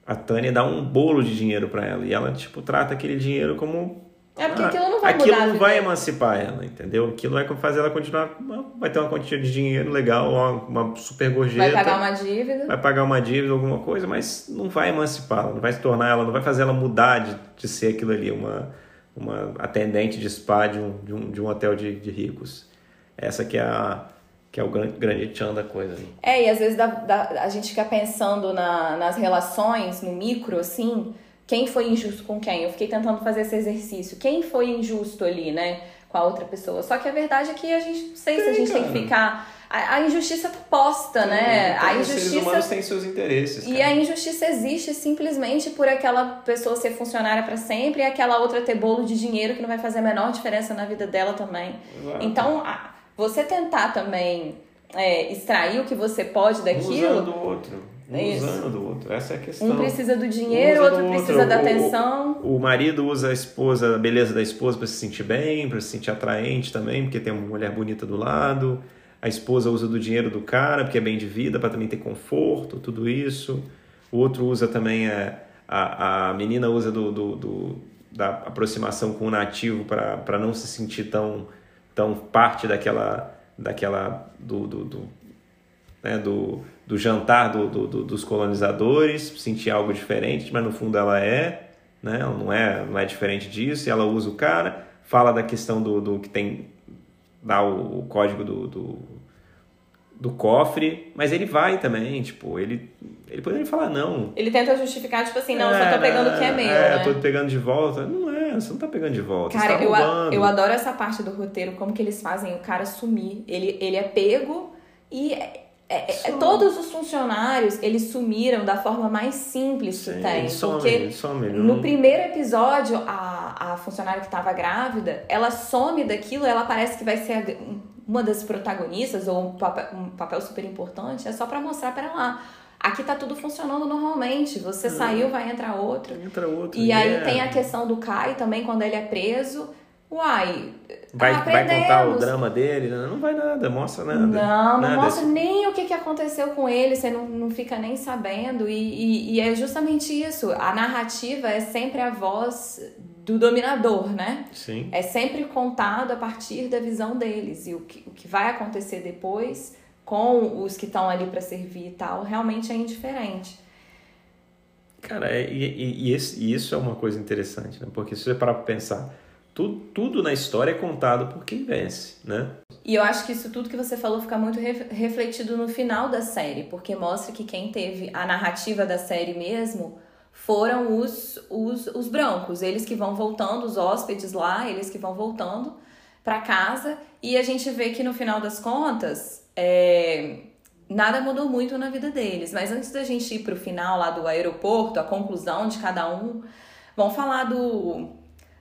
A Tânia dá um bolo de dinheiro para ela e ela, tipo, trata aquele dinheiro como é porque aquilo não vai aquilo mudar. não vai emancipar ela, entendeu? Aquilo vai fazer ela continuar. Vai ter uma quantia de dinheiro legal, uma, uma super gorjeta. Vai pagar uma dívida. Vai pagar uma dívida, alguma coisa, mas não vai emancipá-la, não vai se tornar ela, não vai fazer ela mudar de, de ser aquilo ali, uma, uma atendente de spa de um, de um, de um hotel de, de ricos. Essa que é a. Que é o grande, grande tchan da coisa. Né? É, e às vezes a gente fica pensando na, nas relações, no micro, assim, quem foi injusto com quem? Eu fiquei tentando fazer esse exercício. Quem foi injusto ali, né? Com a outra pessoa. Só que a verdade é que a gente não sei Sim, se a gente cara. tem que ficar. A, a injustiça tá posta, né? A injustiça. Os seres humanos têm seus interesses. Cara. E a injustiça existe simplesmente por aquela pessoa ser funcionária para sempre e aquela outra ter bolo de dinheiro que não vai fazer a menor diferença na vida dela também. Exato. Então, a, você tentar também é, extrair o que você pode daquilo. Usando o outro um usando do outro, essa é a questão. Um precisa do dinheiro, um outro precisa outro. da atenção. O, o, marido usa a esposa, a beleza da esposa para se sentir bem, para se sentir atraente também, porque tem uma mulher bonita do lado. A esposa usa do dinheiro do cara, porque é bem de vida, para também ter conforto, tudo isso. O outro usa também, a, a, a menina usa do, do, do da aproximação com o nativo para não se sentir tão, tão parte daquela, daquela do, do, do, né, do do jantar do, do, do, dos colonizadores, sentir algo diferente, mas no fundo ela é, né? Ela não é, não é diferente disso, e ela usa o cara, fala da questão do, do que tem, dá o, o código do, do, do, cofre, mas ele vai também, tipo, ele, ele poderia falar não. Ele tenta justificar, tipo assim, não, é, só tô pegando o que é meu, É, né? tô pegando de volta. Não é, você não tá pegando de volta, Cara, tá eu, a, eu adoro essa parte do roteiro, como que eles fazem o cara sumir. Ele, ele é pego e é, é, é, todos os funcionários, eles sumiram da forma mais simples Sim, que tem. Some, porque some, no primeiro episódio, a, a funcionária que estava grávida, ela some daquilo, ela parece que vai ser uma das protagonistas ou um papel, um papel super importante, é só para mostrar para lá. Aqui tá tudo funcionando normalmente. Você é. saiu, vai entrar outro. Entra outro. E aí tem a questão do Kai também, quando ele é preso. Uai, Vai, vai contar o drama dele? Não vai nada, mostra nada. Não, não nada. mostra nem o que, que aconteceu com ele, você não, não fica nem sabendo. E, e, e, é justamente isso. A narrativa é sempre a voz do dominador, né? Sim. É sempre contado a partir da visão deles. E o que, o que vai acontecer depois com os que estão ali para servir e tal, realmente é indiferente. Cara, é, e, e, e, esse, e, isso é uma coisa interessante, né? Porque se você parar pra pensar, tudo, tudo na história é contado por quem vence, né? E eu acho que isso tudo que você falou fica muito refletido no final da série, porque mostra que quem teve a narrativa da série mesmo foram os, os, os brancos, eles que vão voltando, os hóspedes lá, eles que vão voltando para casa, e a gente vê que no final das contas, é, nada mudou muito na vida deles. Mas antes da gente ir pro final lá do aeroporto, a conclusão de cada um, vamos falar do,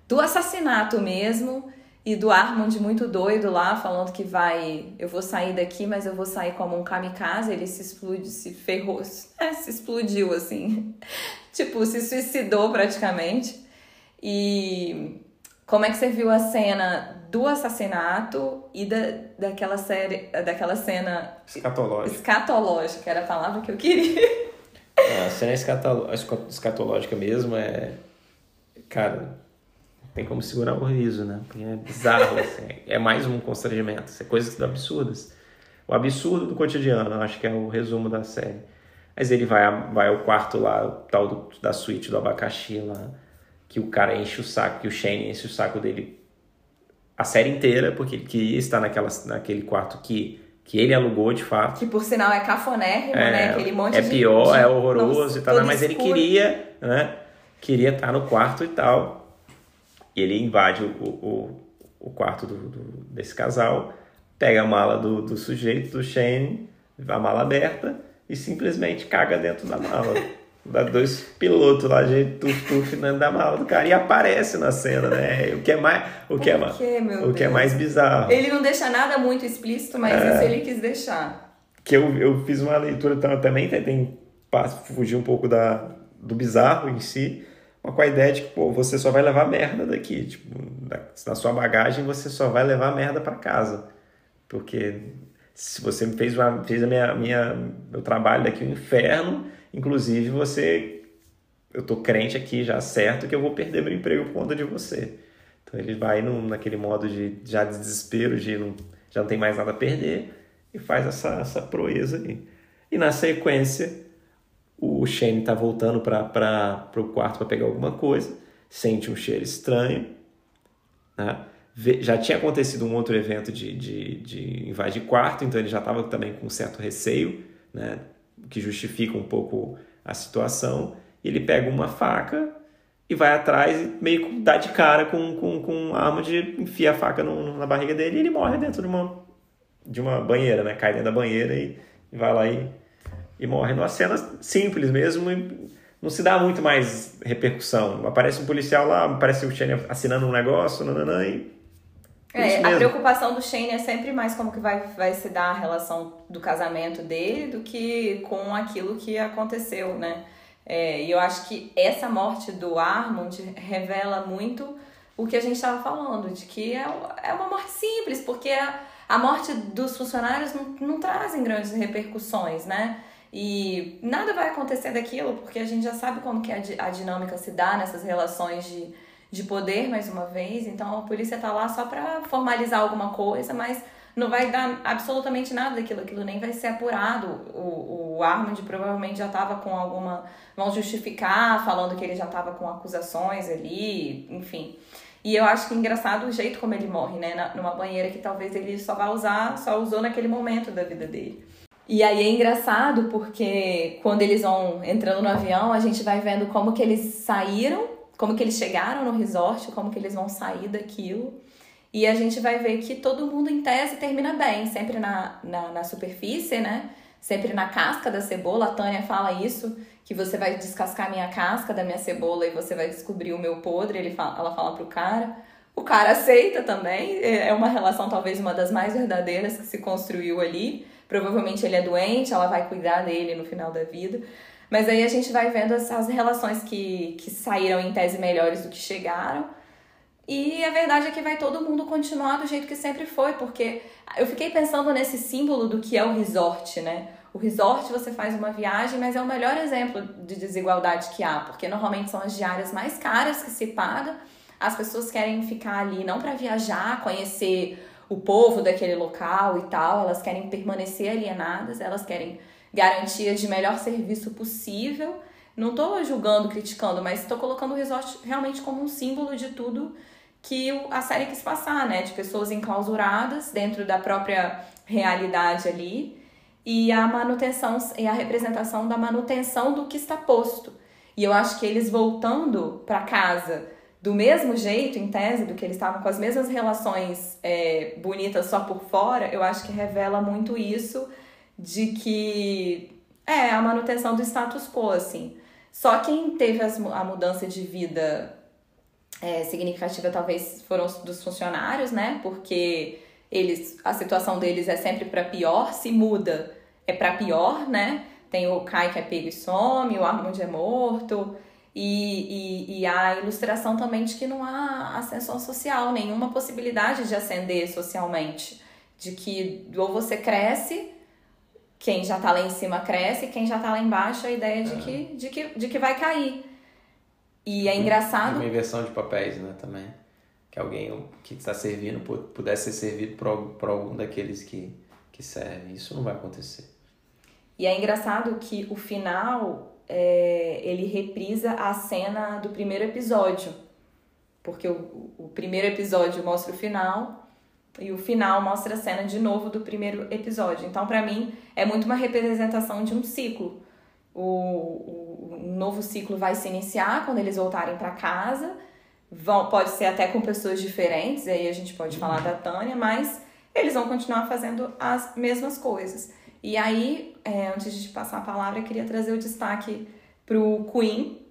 do assassinato mesmo e do Armand muito doido lá, falando que vai, eu vou sair daqui, mas eu vou sair como um kamikaze. Ele se explodiu, se ferrou, é, se explodiu assim, tipo, se suicidou praticamente. E como é que você viu a cena do assassinato e da, daquela série, daquela cena escatológica. escatológica, era a palavra que eu queria. É, a cena escatológica mesmo é. Cara, tem como segurar o riso, né? Porque é bizarro, assim, é mais um constrangimento, é coisas absurdas. O absurdo do cotidiano, eu acho que é o resumo da série. Mas ele vai, vai ao quarto lá, o tal do, da suíte do abacaxi lá, que o cara enche o saco, que o Shane enche o saco dele a série inteira, porque ele queria estar naquela, naquele quarto que, que ele alugou de fato. Que por sinal é cafonérrimo, é, né? Aquele monte é de. É pior, de... é horroroso Nossa, e tal, mas escuro. ele queria, né? Queria estar no quarto e tal. E ele invade o, o, o quarto do, do, desse casal, pega a mala do, do sujeito, do Shane, a mala aberta, e simplesmente caga dentro da mala. Dá dois pilotos lá, gente, tuf, tuf, da mala do cara. E aparece na cena, né? O que é mais. O que, é, o que é mais bizarro. Ele não deixa nada muito explícito, mas é, isso ele quis deixar. Que eu, eu fiz uma leitura também, tem fugir um pouco da, do bizarro em si, mas com a ideia de que, pô, você só vai levar merda daqui. Tipo, na sua bagagem você só vai levar merda para casa. Porque se você fez, uma, fez a minha, minha, meu trabalho daqui o um inferno Inclusive, você. Eu tô crente aqui já certo que eu vou perder meu emprego por conta de você. Então ele vai num, naquele modo de já de desespero, de não, já não tem mais nada a perder, e faz essa, essa proeza aí. E na sequência, o Shane tá voltando para o quarto para pegar alguma coisa, sente um cheiro estranho, né? já tinha acontecido um outro evento de, de, de invadir quarto, então ele já estava também com certo receio, né? Que justifica um pouco a situação. Ele pega uma faca e vai atrás e meio que dá de cara com, com, com arma de enfia a faca no, na barriga dele e ele morre dentro de uma, de uma banheira, né? Cai dentro da banheira e, e vai lá e, e morre. Numa cena simples mesmo e não se dá muito mais repercussão. Aparece um policial lá, aparece o Shane assinando um negócio, nananã, e é, a preocupação do Shane é sempre mais como que vai, vai se dar a relação do casamento dele do que com aquilo que aconteceu, né? É, e eu acho que essa morte do Armand revela muito o que a gente estava falando, de que é, é uma morte simples, porque a, a morte dos funcionários não, não trazem grandes repercussões, né? E nada vai acontecer daquilo, porque a gente já sabe como que a, a dinâmica se dá nessas relações de de poder mais uma vez. Então a polícia tá lá só para formalizar alguma coisa, mas não vai dar absolutamente nada daquilo, aquilo nem vai ser apurado. O, o Armand provavelmente já estava com alguma. vão justificar, falando que ele já estava com acusações ali, enfim. E eu acho que é engraçado o jeito como ele morre, né? Na, numa banheira que talvez ele só vá usar, só usou naquele momento da vida dele. E aí é engraçado porque quando eles vão entrando no avião, a gente vai vendo como que eles saíram como que eles chegaram no resort, como que eles vão sair daquilo. E a gente vai ver que todo mundo, em tese, termina bem, sempre na, na, na superfície, né? Sempre na casca da cebola. A Tânia fala isso, que você vai descascar a minha casca da minha cebola e você vai descobrir o meu podre. Ele fala, ela fala pro cara. O cara aceita também. É, é uma relação, talvez, uma das mais verdadeiras que se construiu ali. Provavelmente ele é doente, ela vai cuidar dele no final da vida. Mas aí a gente vai vendo essas relações que, que saíram em tese melhores do que chegaram. E a verdade é que vai todo mundo continuar do jeito que sempre foi, porque eu fiquei pensando nesse símbolo do que é o resort, né? O resort você faz uma viagem, mas é o melhor exemplo de desigualdade que há, porque normalmente são as diárias mais caras que se paga. As pessoas querem ficar ali não para viajar, conhecer o povo daquele local e tal, elas querem permanecer alienadas, elas querem garantia de melhor serviço possível. Não estou julgando, criticando, mas estou colocando o resort realmente como um símbolo de tudo que a série quis passar, né? De pessoas enclausuradas dentro da própria realidade ali e a manutenção e a representação da manutenção do que está posto. E eu acho que eles voltando para casa do mesmo jeito, em tese, do que eles estavam com as mesmas relações é, bonitas só por fora, eu acho que revela muito isso de que é a manutenção do status quo, assim. Só quem teve as, a mudança de vida é, significativa talvez foram os dos funcionários, né? Porque eles a situação deles é sempre para pior, se muda é para pior, né? Tem o Kai que é pego e some, o Armand é morto. E, e, e, a ilustração também de que não há ascensão social, nenhuma possibilidade de ascender socialmente. De que ou você cresce, quem já tá lá em cima cresce, quem já tá lá embaixo, a ideia de, é. que, de, que, de que vai cair. E é engraçado. Uma inversão de papéis, né, também. Que alguém que está servindo pudesse ser servido por, por algum daqueles que, que servem. Isso não vai acontecer. E é engraçado que o final é, ele reprisa a cena do primeiro episódio. Porque o, o primeiro episódio mostra o final e o final mostra a cena de novo do primeiro episódio. Então, para mim, é muito uma representação de um ciclo. O, o, novo ciclo vai se iniciar quando eles voltarem para casa. Vão, pode ser até com pessoas diferentes, aí a gente pode falar da Tânia, mas eles vão continuar fazendo as mesmas coisas. E aí, é, antes de passar a palavra, eu queria trazer o destaque para o Queen,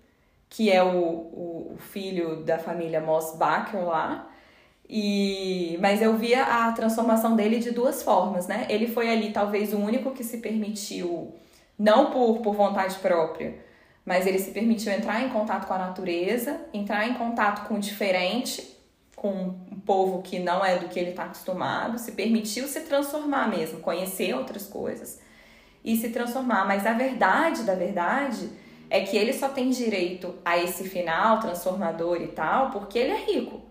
que é o, o, o, filho da família Moss Baker lá. E, mas eu via a transformação dele de duas formas, né? Ele foi ali talvez o único que se permitiu, não por, por vontade própria, mas ele se permitiu entrar em contato com a natureza, entrar em contato com o diferente, com um povo que não é do que ele está acostumado, se permitiu se transformar mesmo, conhecer outras coisas e se transformar. Mas a verdade da verdade é que ele só tem direito a esse final transformador e tal porque ele é rico.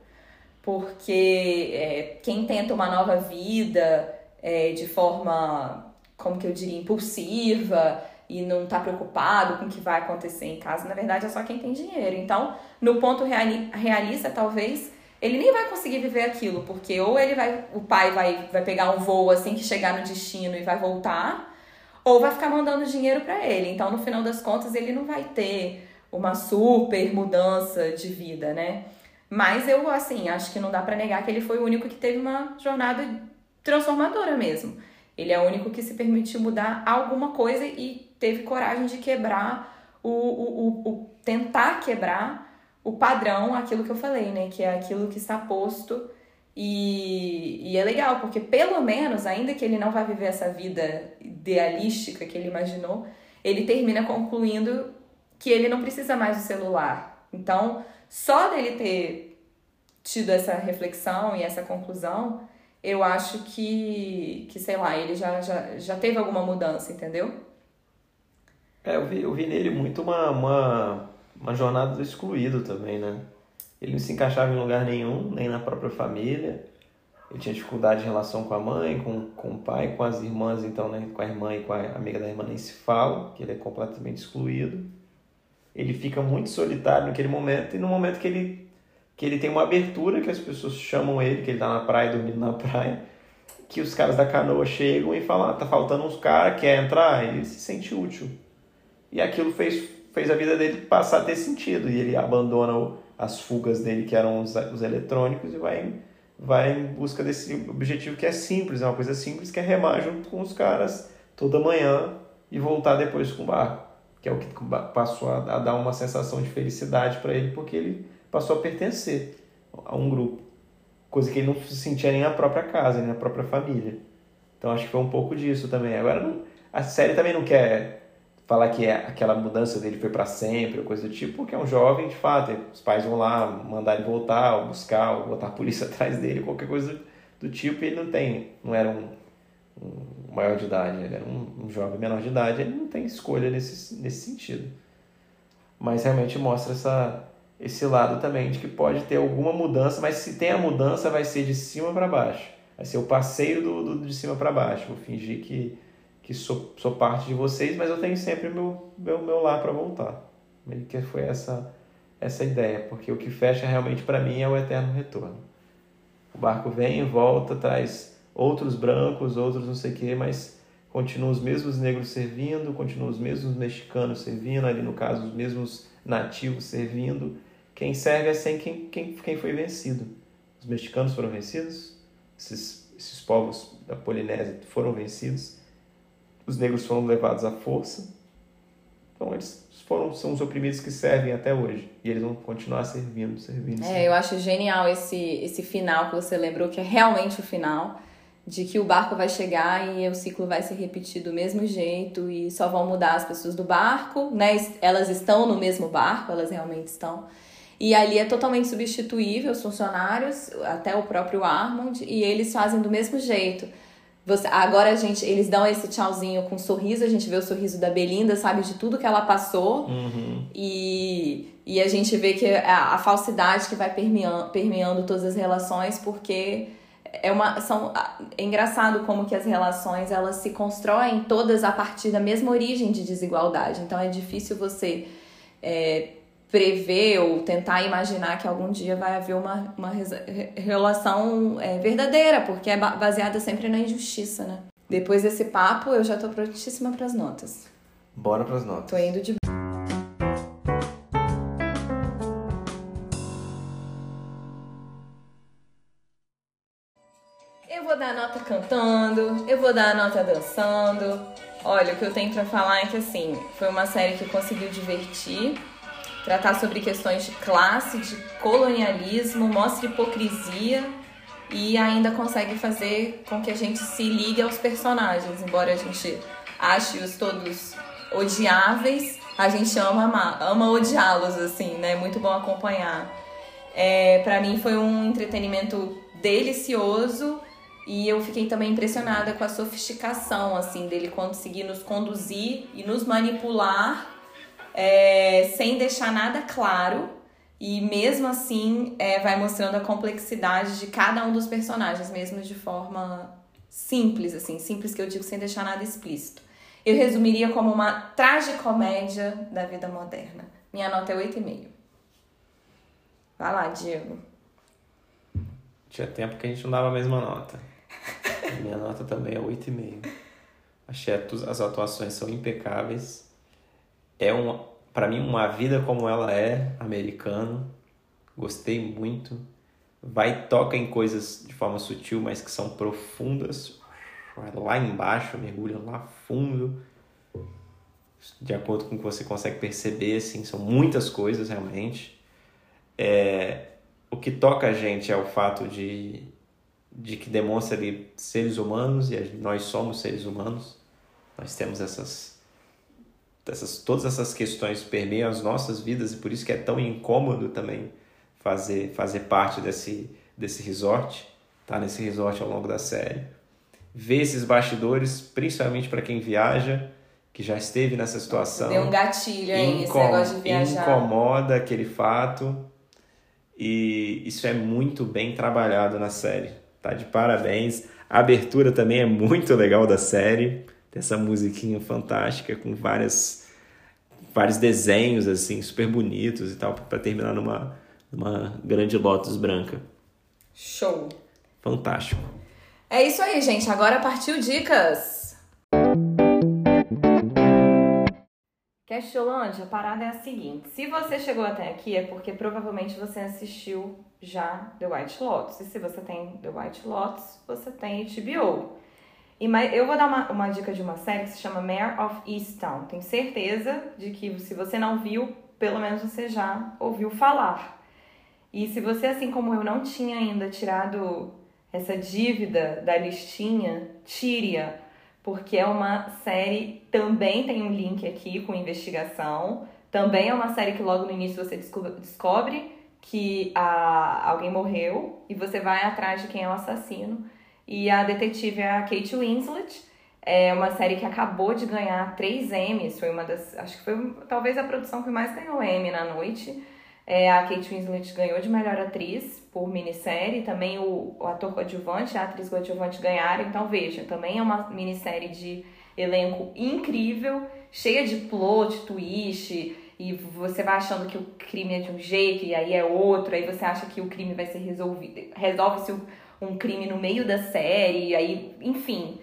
Porque é, quem tenta uma nova vida é, de forma, como que eu diria, impulsiva e não está preocupado com o que vai acontecer em casa, na verdade é só quem tem dinheiro. Então, no ponto realista, talvez ele nem vai conseguir viver aquilo, porque ou ele vai, o pai vai, vai pegar um voo assim que chegar no destino e vai voltar, ou vai ficar mandando dinheiro para ele. Então, no final das contas, ele não vai ter uma super mudança de vida, né? Mas eu, assim, acho que não dá para negar que ele foi o único que teve uma jornada transformadora mesmo. Ele é o único que se permitiu mudar alguma coisa e teve coragem de quebrar o, o, o, o tentar quebrar o padrão, aquilo que eu falei, né? Que é aquilo que está posto. E, e é legal, porque pelo menos, ainda que ele não vá viver essa vida idealística que ele imaginou, ele termina concluindo que ele não precisa mais do celular. Então, só dele ter tido essa reflexão e essa conclusão, eu acho que, que sei lá, ele já, já, já teve alguma mudança, entendeu? É, eu vi, eu vi nele muito uma, uma uma jornada do excluído também, né? Ele não se encaixava em lugar nenhum, nem na própria família. Ele tinha dificuldade em relação com a mãe, com, com o pai, com as irmãs, então, né? Com a irmã e com a amiga da irmã nem se fala, que ele é completamente excluído. Ele fica muito solitário naquele momento e no momento que ele, que ele tem uma abertura, que as pessoas chamam ele, que ele tá na praia, dormindo na praia, que os caras da canoa chegam e falam, ah, tá faltando uns caras, quer entrar? Ele se sente útil. E aquilo fez fez a vida dele passar a ter sentido. E ele abandona as fugas dele, que eram os, os eletrônicos, e vai, vai em busca desse objetivo que é simples, é uma coisa simples, que é remar junto com os caras toda manhã e voltar depois com o barco. Que é o que passou a, dar uma sensação de felicidade para ele, porque ele passou a pertencer a um grupo. Coisa que ele não se sentia nem na própria casa, nem na própria família. Então acho que foi um pouco disso também. Agora, não, a série também não quer falar que é, aquela mudança dele foi para sempre, ou coisa do tipo, porque é um jovem, de fato, os pais vão lá mandar ele voltar, ou buscar, ou botar a polícia atrás dele, qualquer coisa do tipo, e ele não tem, não era um, um maior de idade, ele era um, um, jovem menor de idade, ele não tem escolha nesse, nesse sentido. Mas realmente mostra essa, esse lado também, de que pode ter alguma mudança, mas se tem a mudança, vai ser de cima para baixo. Vai ser o passeio do, do de cima para baixo. Vou fingir que, que sou, sou parte de vocês, mas eu tenho sempre meu, meu, meu lá para voltar. Meio que foi essa, essa ideia, porque o que fecha realmente para mim é o eterno retorno. O barco vem, volta, traz outros brancos, outros não sei o quê, mas continuam os mesmos negros servindo, continuam os mesmos mexicanos servindo, ali no caso, os mesmos nativos servindo. Quem serve é sem quem, quem, quem foi vencido. Os mexicanos foram vencidos, esses, esses povos da Polinésia foram vencidos, os negros foram levados à força. Então eles foram são os oprimidos que servem até hoje e eles vão continuar servindo, servindo. É, eu acho genial esse esse final que você lembrou que é realmente o final de que o barco vai chegar e o ciclo vai se repetir do mesmo jeito e só vão mudar as pessoas do barco, né? Elas estão no mesmo barco, elas realmente estão. E ali é totalmente substituível os funcionários, até o próprio Armand, e eles fazem do mesmo jeito. Você, agora a gente, eles dão esse tchauzinho com um sorriso, a gente vê o sorriso da Belinda, sabe, de tudo que ela passou. Uhum. E, e a gente vê que é a, a falsidade que vai permeando, permeando todas as relações, porque é uma são é engraçado como que as relações elas se constroem todas a partir da mesma origem de desigualdade. Então é difícil você é, prever ou tentar imaginar que algum dia vai haver uma, uma relação é, verdadeira, porque é baseada sempre na injustiça, né? Depois desse papo, eu já tô prontíssima para as notas. Bora para as notas. Tô indo de vou dar nota cantando, eu vou dar nota dançando. Olha, o que eu tenho para falar é que assim, foi uma série que conseguiu divertir, tratar sobre questões de classe, de colonialismo, mostra hipocrisia e ainda consegue fazer com que a gente se ligue aos personagens, embora a gente ache-os todos odiáveis, a gente ama amar, ama odiá-los assim, né? Muito bom acompanhar. É, para mim foi um entretenimento delicioso e eu fiquei também impressionada com a sofisticação assim dele conseguir nos conduzir e nos manipular é, sem deixar nada claro. E mesmo assim, é, vai mostrando a complexidade de cada um dos personagens, mesmo de forma simples, assim, simples que eu digo sem deixar nada explícito. Eu resumiria como uma tragicomédia da vida moderna. Minha nota é 8,5. Vai lá, Diego. Tinha tempo que a gente não dava a mesma nota. Minha nota também é 8,5. Achei as atuações são impecáveis é um, para mim uma vida como ela é, americano. Gostei muito. Vai toca em coisas de forma sutil, mas que são profundas. Vai lá embaixo, mergulha lá fundo. De acordo com o que você consegue perceber, assim, são muitas coisas realmente. É, o que toca a gente é o fato de, de que demonstra ali seres humanos e nós somos seres humanos. Nós temos essas essas, todas essas questões permeiam as nossas vidas e por isso que é tão incômodo também fazer, fazer parte desse, desse resort, tá nesse resort ao longo da série. Ver esses bastidores, principalmente para quem viaja, que já esteve nessa situação. Deu um gatilho aí, esse negócio de viajar. Incomoda aquele fato. E isso é muito bem trabalhado na série. Tá de parabéns. A abertura também é muito legal da série essa musiquinha fantástica com várias vários desenhos assim super bonitos e tal para terminar numa numa grande lotus branca. Show. Fantástico. É isso aí, gente. Agora partiu dicas. Castlândia, a parada é a seguinte. Se você chegou até aqui é porque provavelmente você assistiu já The White Lotus. E se você tem The White Lotus, você tem HBO. E eu vou dar uma, uma dica de uma série que se chama Mare of Easttown. Tenho certeza de que se você não viu, pelo menos você já ouviu falar. E se você, assim como eu, não tinha ainda tirado essa dívida da listinha, tire-a, porque é uma série, também tem um link aqui com investigação, também é uma série que logo no início você descobre que alguém morreu e você vai atrás de quem é o assassino. E a detetive é a Kate Winslet. É uma série que acabou de ganhar três Emmys. Foi uma das. Acho que foi talvez a produção que mais ganhou Emmy na noite. É, a Kate Winslet ganhou de melhor atriz por minissérie. Também o, o ator coadjuvante, a atriz coadjuvante ganharam. Então, veja, também é uma minissérie de elenco incrível, cheia de plot, twist, e você vai achando que o crime é de um jeito e aí é outro, aí você acha que o crime vai ser resolvido, resolve-se um crime no meio da série, aí, enfim.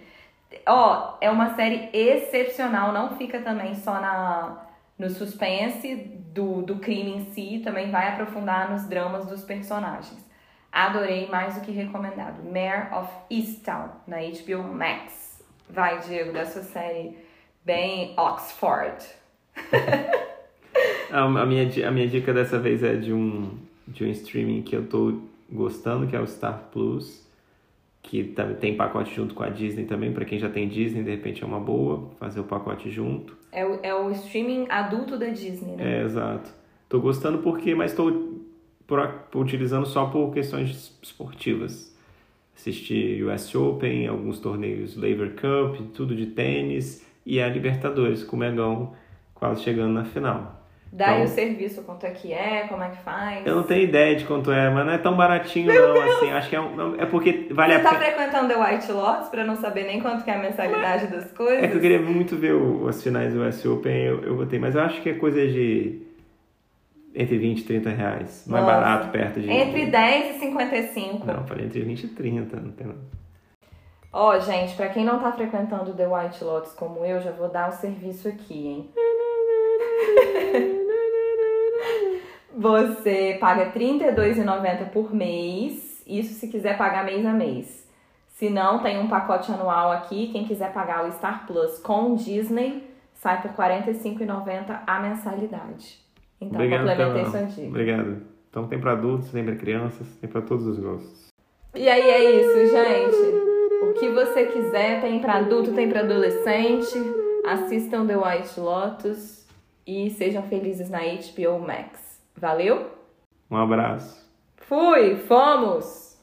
Ó, é uma série excepcional, não fica também só na no suspense do, do crime em si, também vai aprofundar nos dramas dos personagens. Adorei, mais do que recomendado. Mayor of Easttown, na HBO Max. Vai, Diego, da sua série bem Oxford. a, minha, a minha dica dessa vez é de um, de um streaming que eu tô gostando, que é o Star Plus, que tem pacote junto com a Disney também, para quem já tem Disney, de repente é uma boa fazer o pacote junto. É o, é o streaming adulto da Disney, né? É, exato. Tô gostando porque, mas tô por, utilizando só por questões esportivas. Assisti US Open, alguns torneios Lever Cup, tudo de tênis e a Libertadores com o Megão quase chegando na final. Daí então, o serviço, quanto é que é, como é que faz? Eu não tenho ideia de quanto é, mas não é tão baratinho Meu não, Deus. assim. Acho que é, um, é porque vale Você a pena. Você tá frequentando The White Lotus pra não saber nem quanto que é a mensalidade das coisas? É que eu queria muito ver o, as finais do US Open, eu, eu botei, mas eu acho que é coisa de entre 20 e 30 reais. Mais Nossa. barato perto de. Entre 10 e 55. Não, falei entre 20 e 30, não tem nada. Ó, oh, gente, pra quem não tá frequentando The White Lotus como eu, já vou dar o serviço aqui, hein? Você paga R$ 32,90 por mês, isso se quiser pagar mês a mês. Se não, tem um pacote anual aqui, quem quiser pagar o Star Plus com Disney, sai por R$ 45,90 a mensalidade. Então, Obrigado, complementei sua dica. Obrigado. Então tem para adultos, tem para crianças, tem para todos os gostos. E aí é isso, gente. O que você quiser, tem para adulto, tem para adolescente. Assistam The White Lotus e sejam felizes na HBO Max. Valeu? Um abraço. Fui, fomos!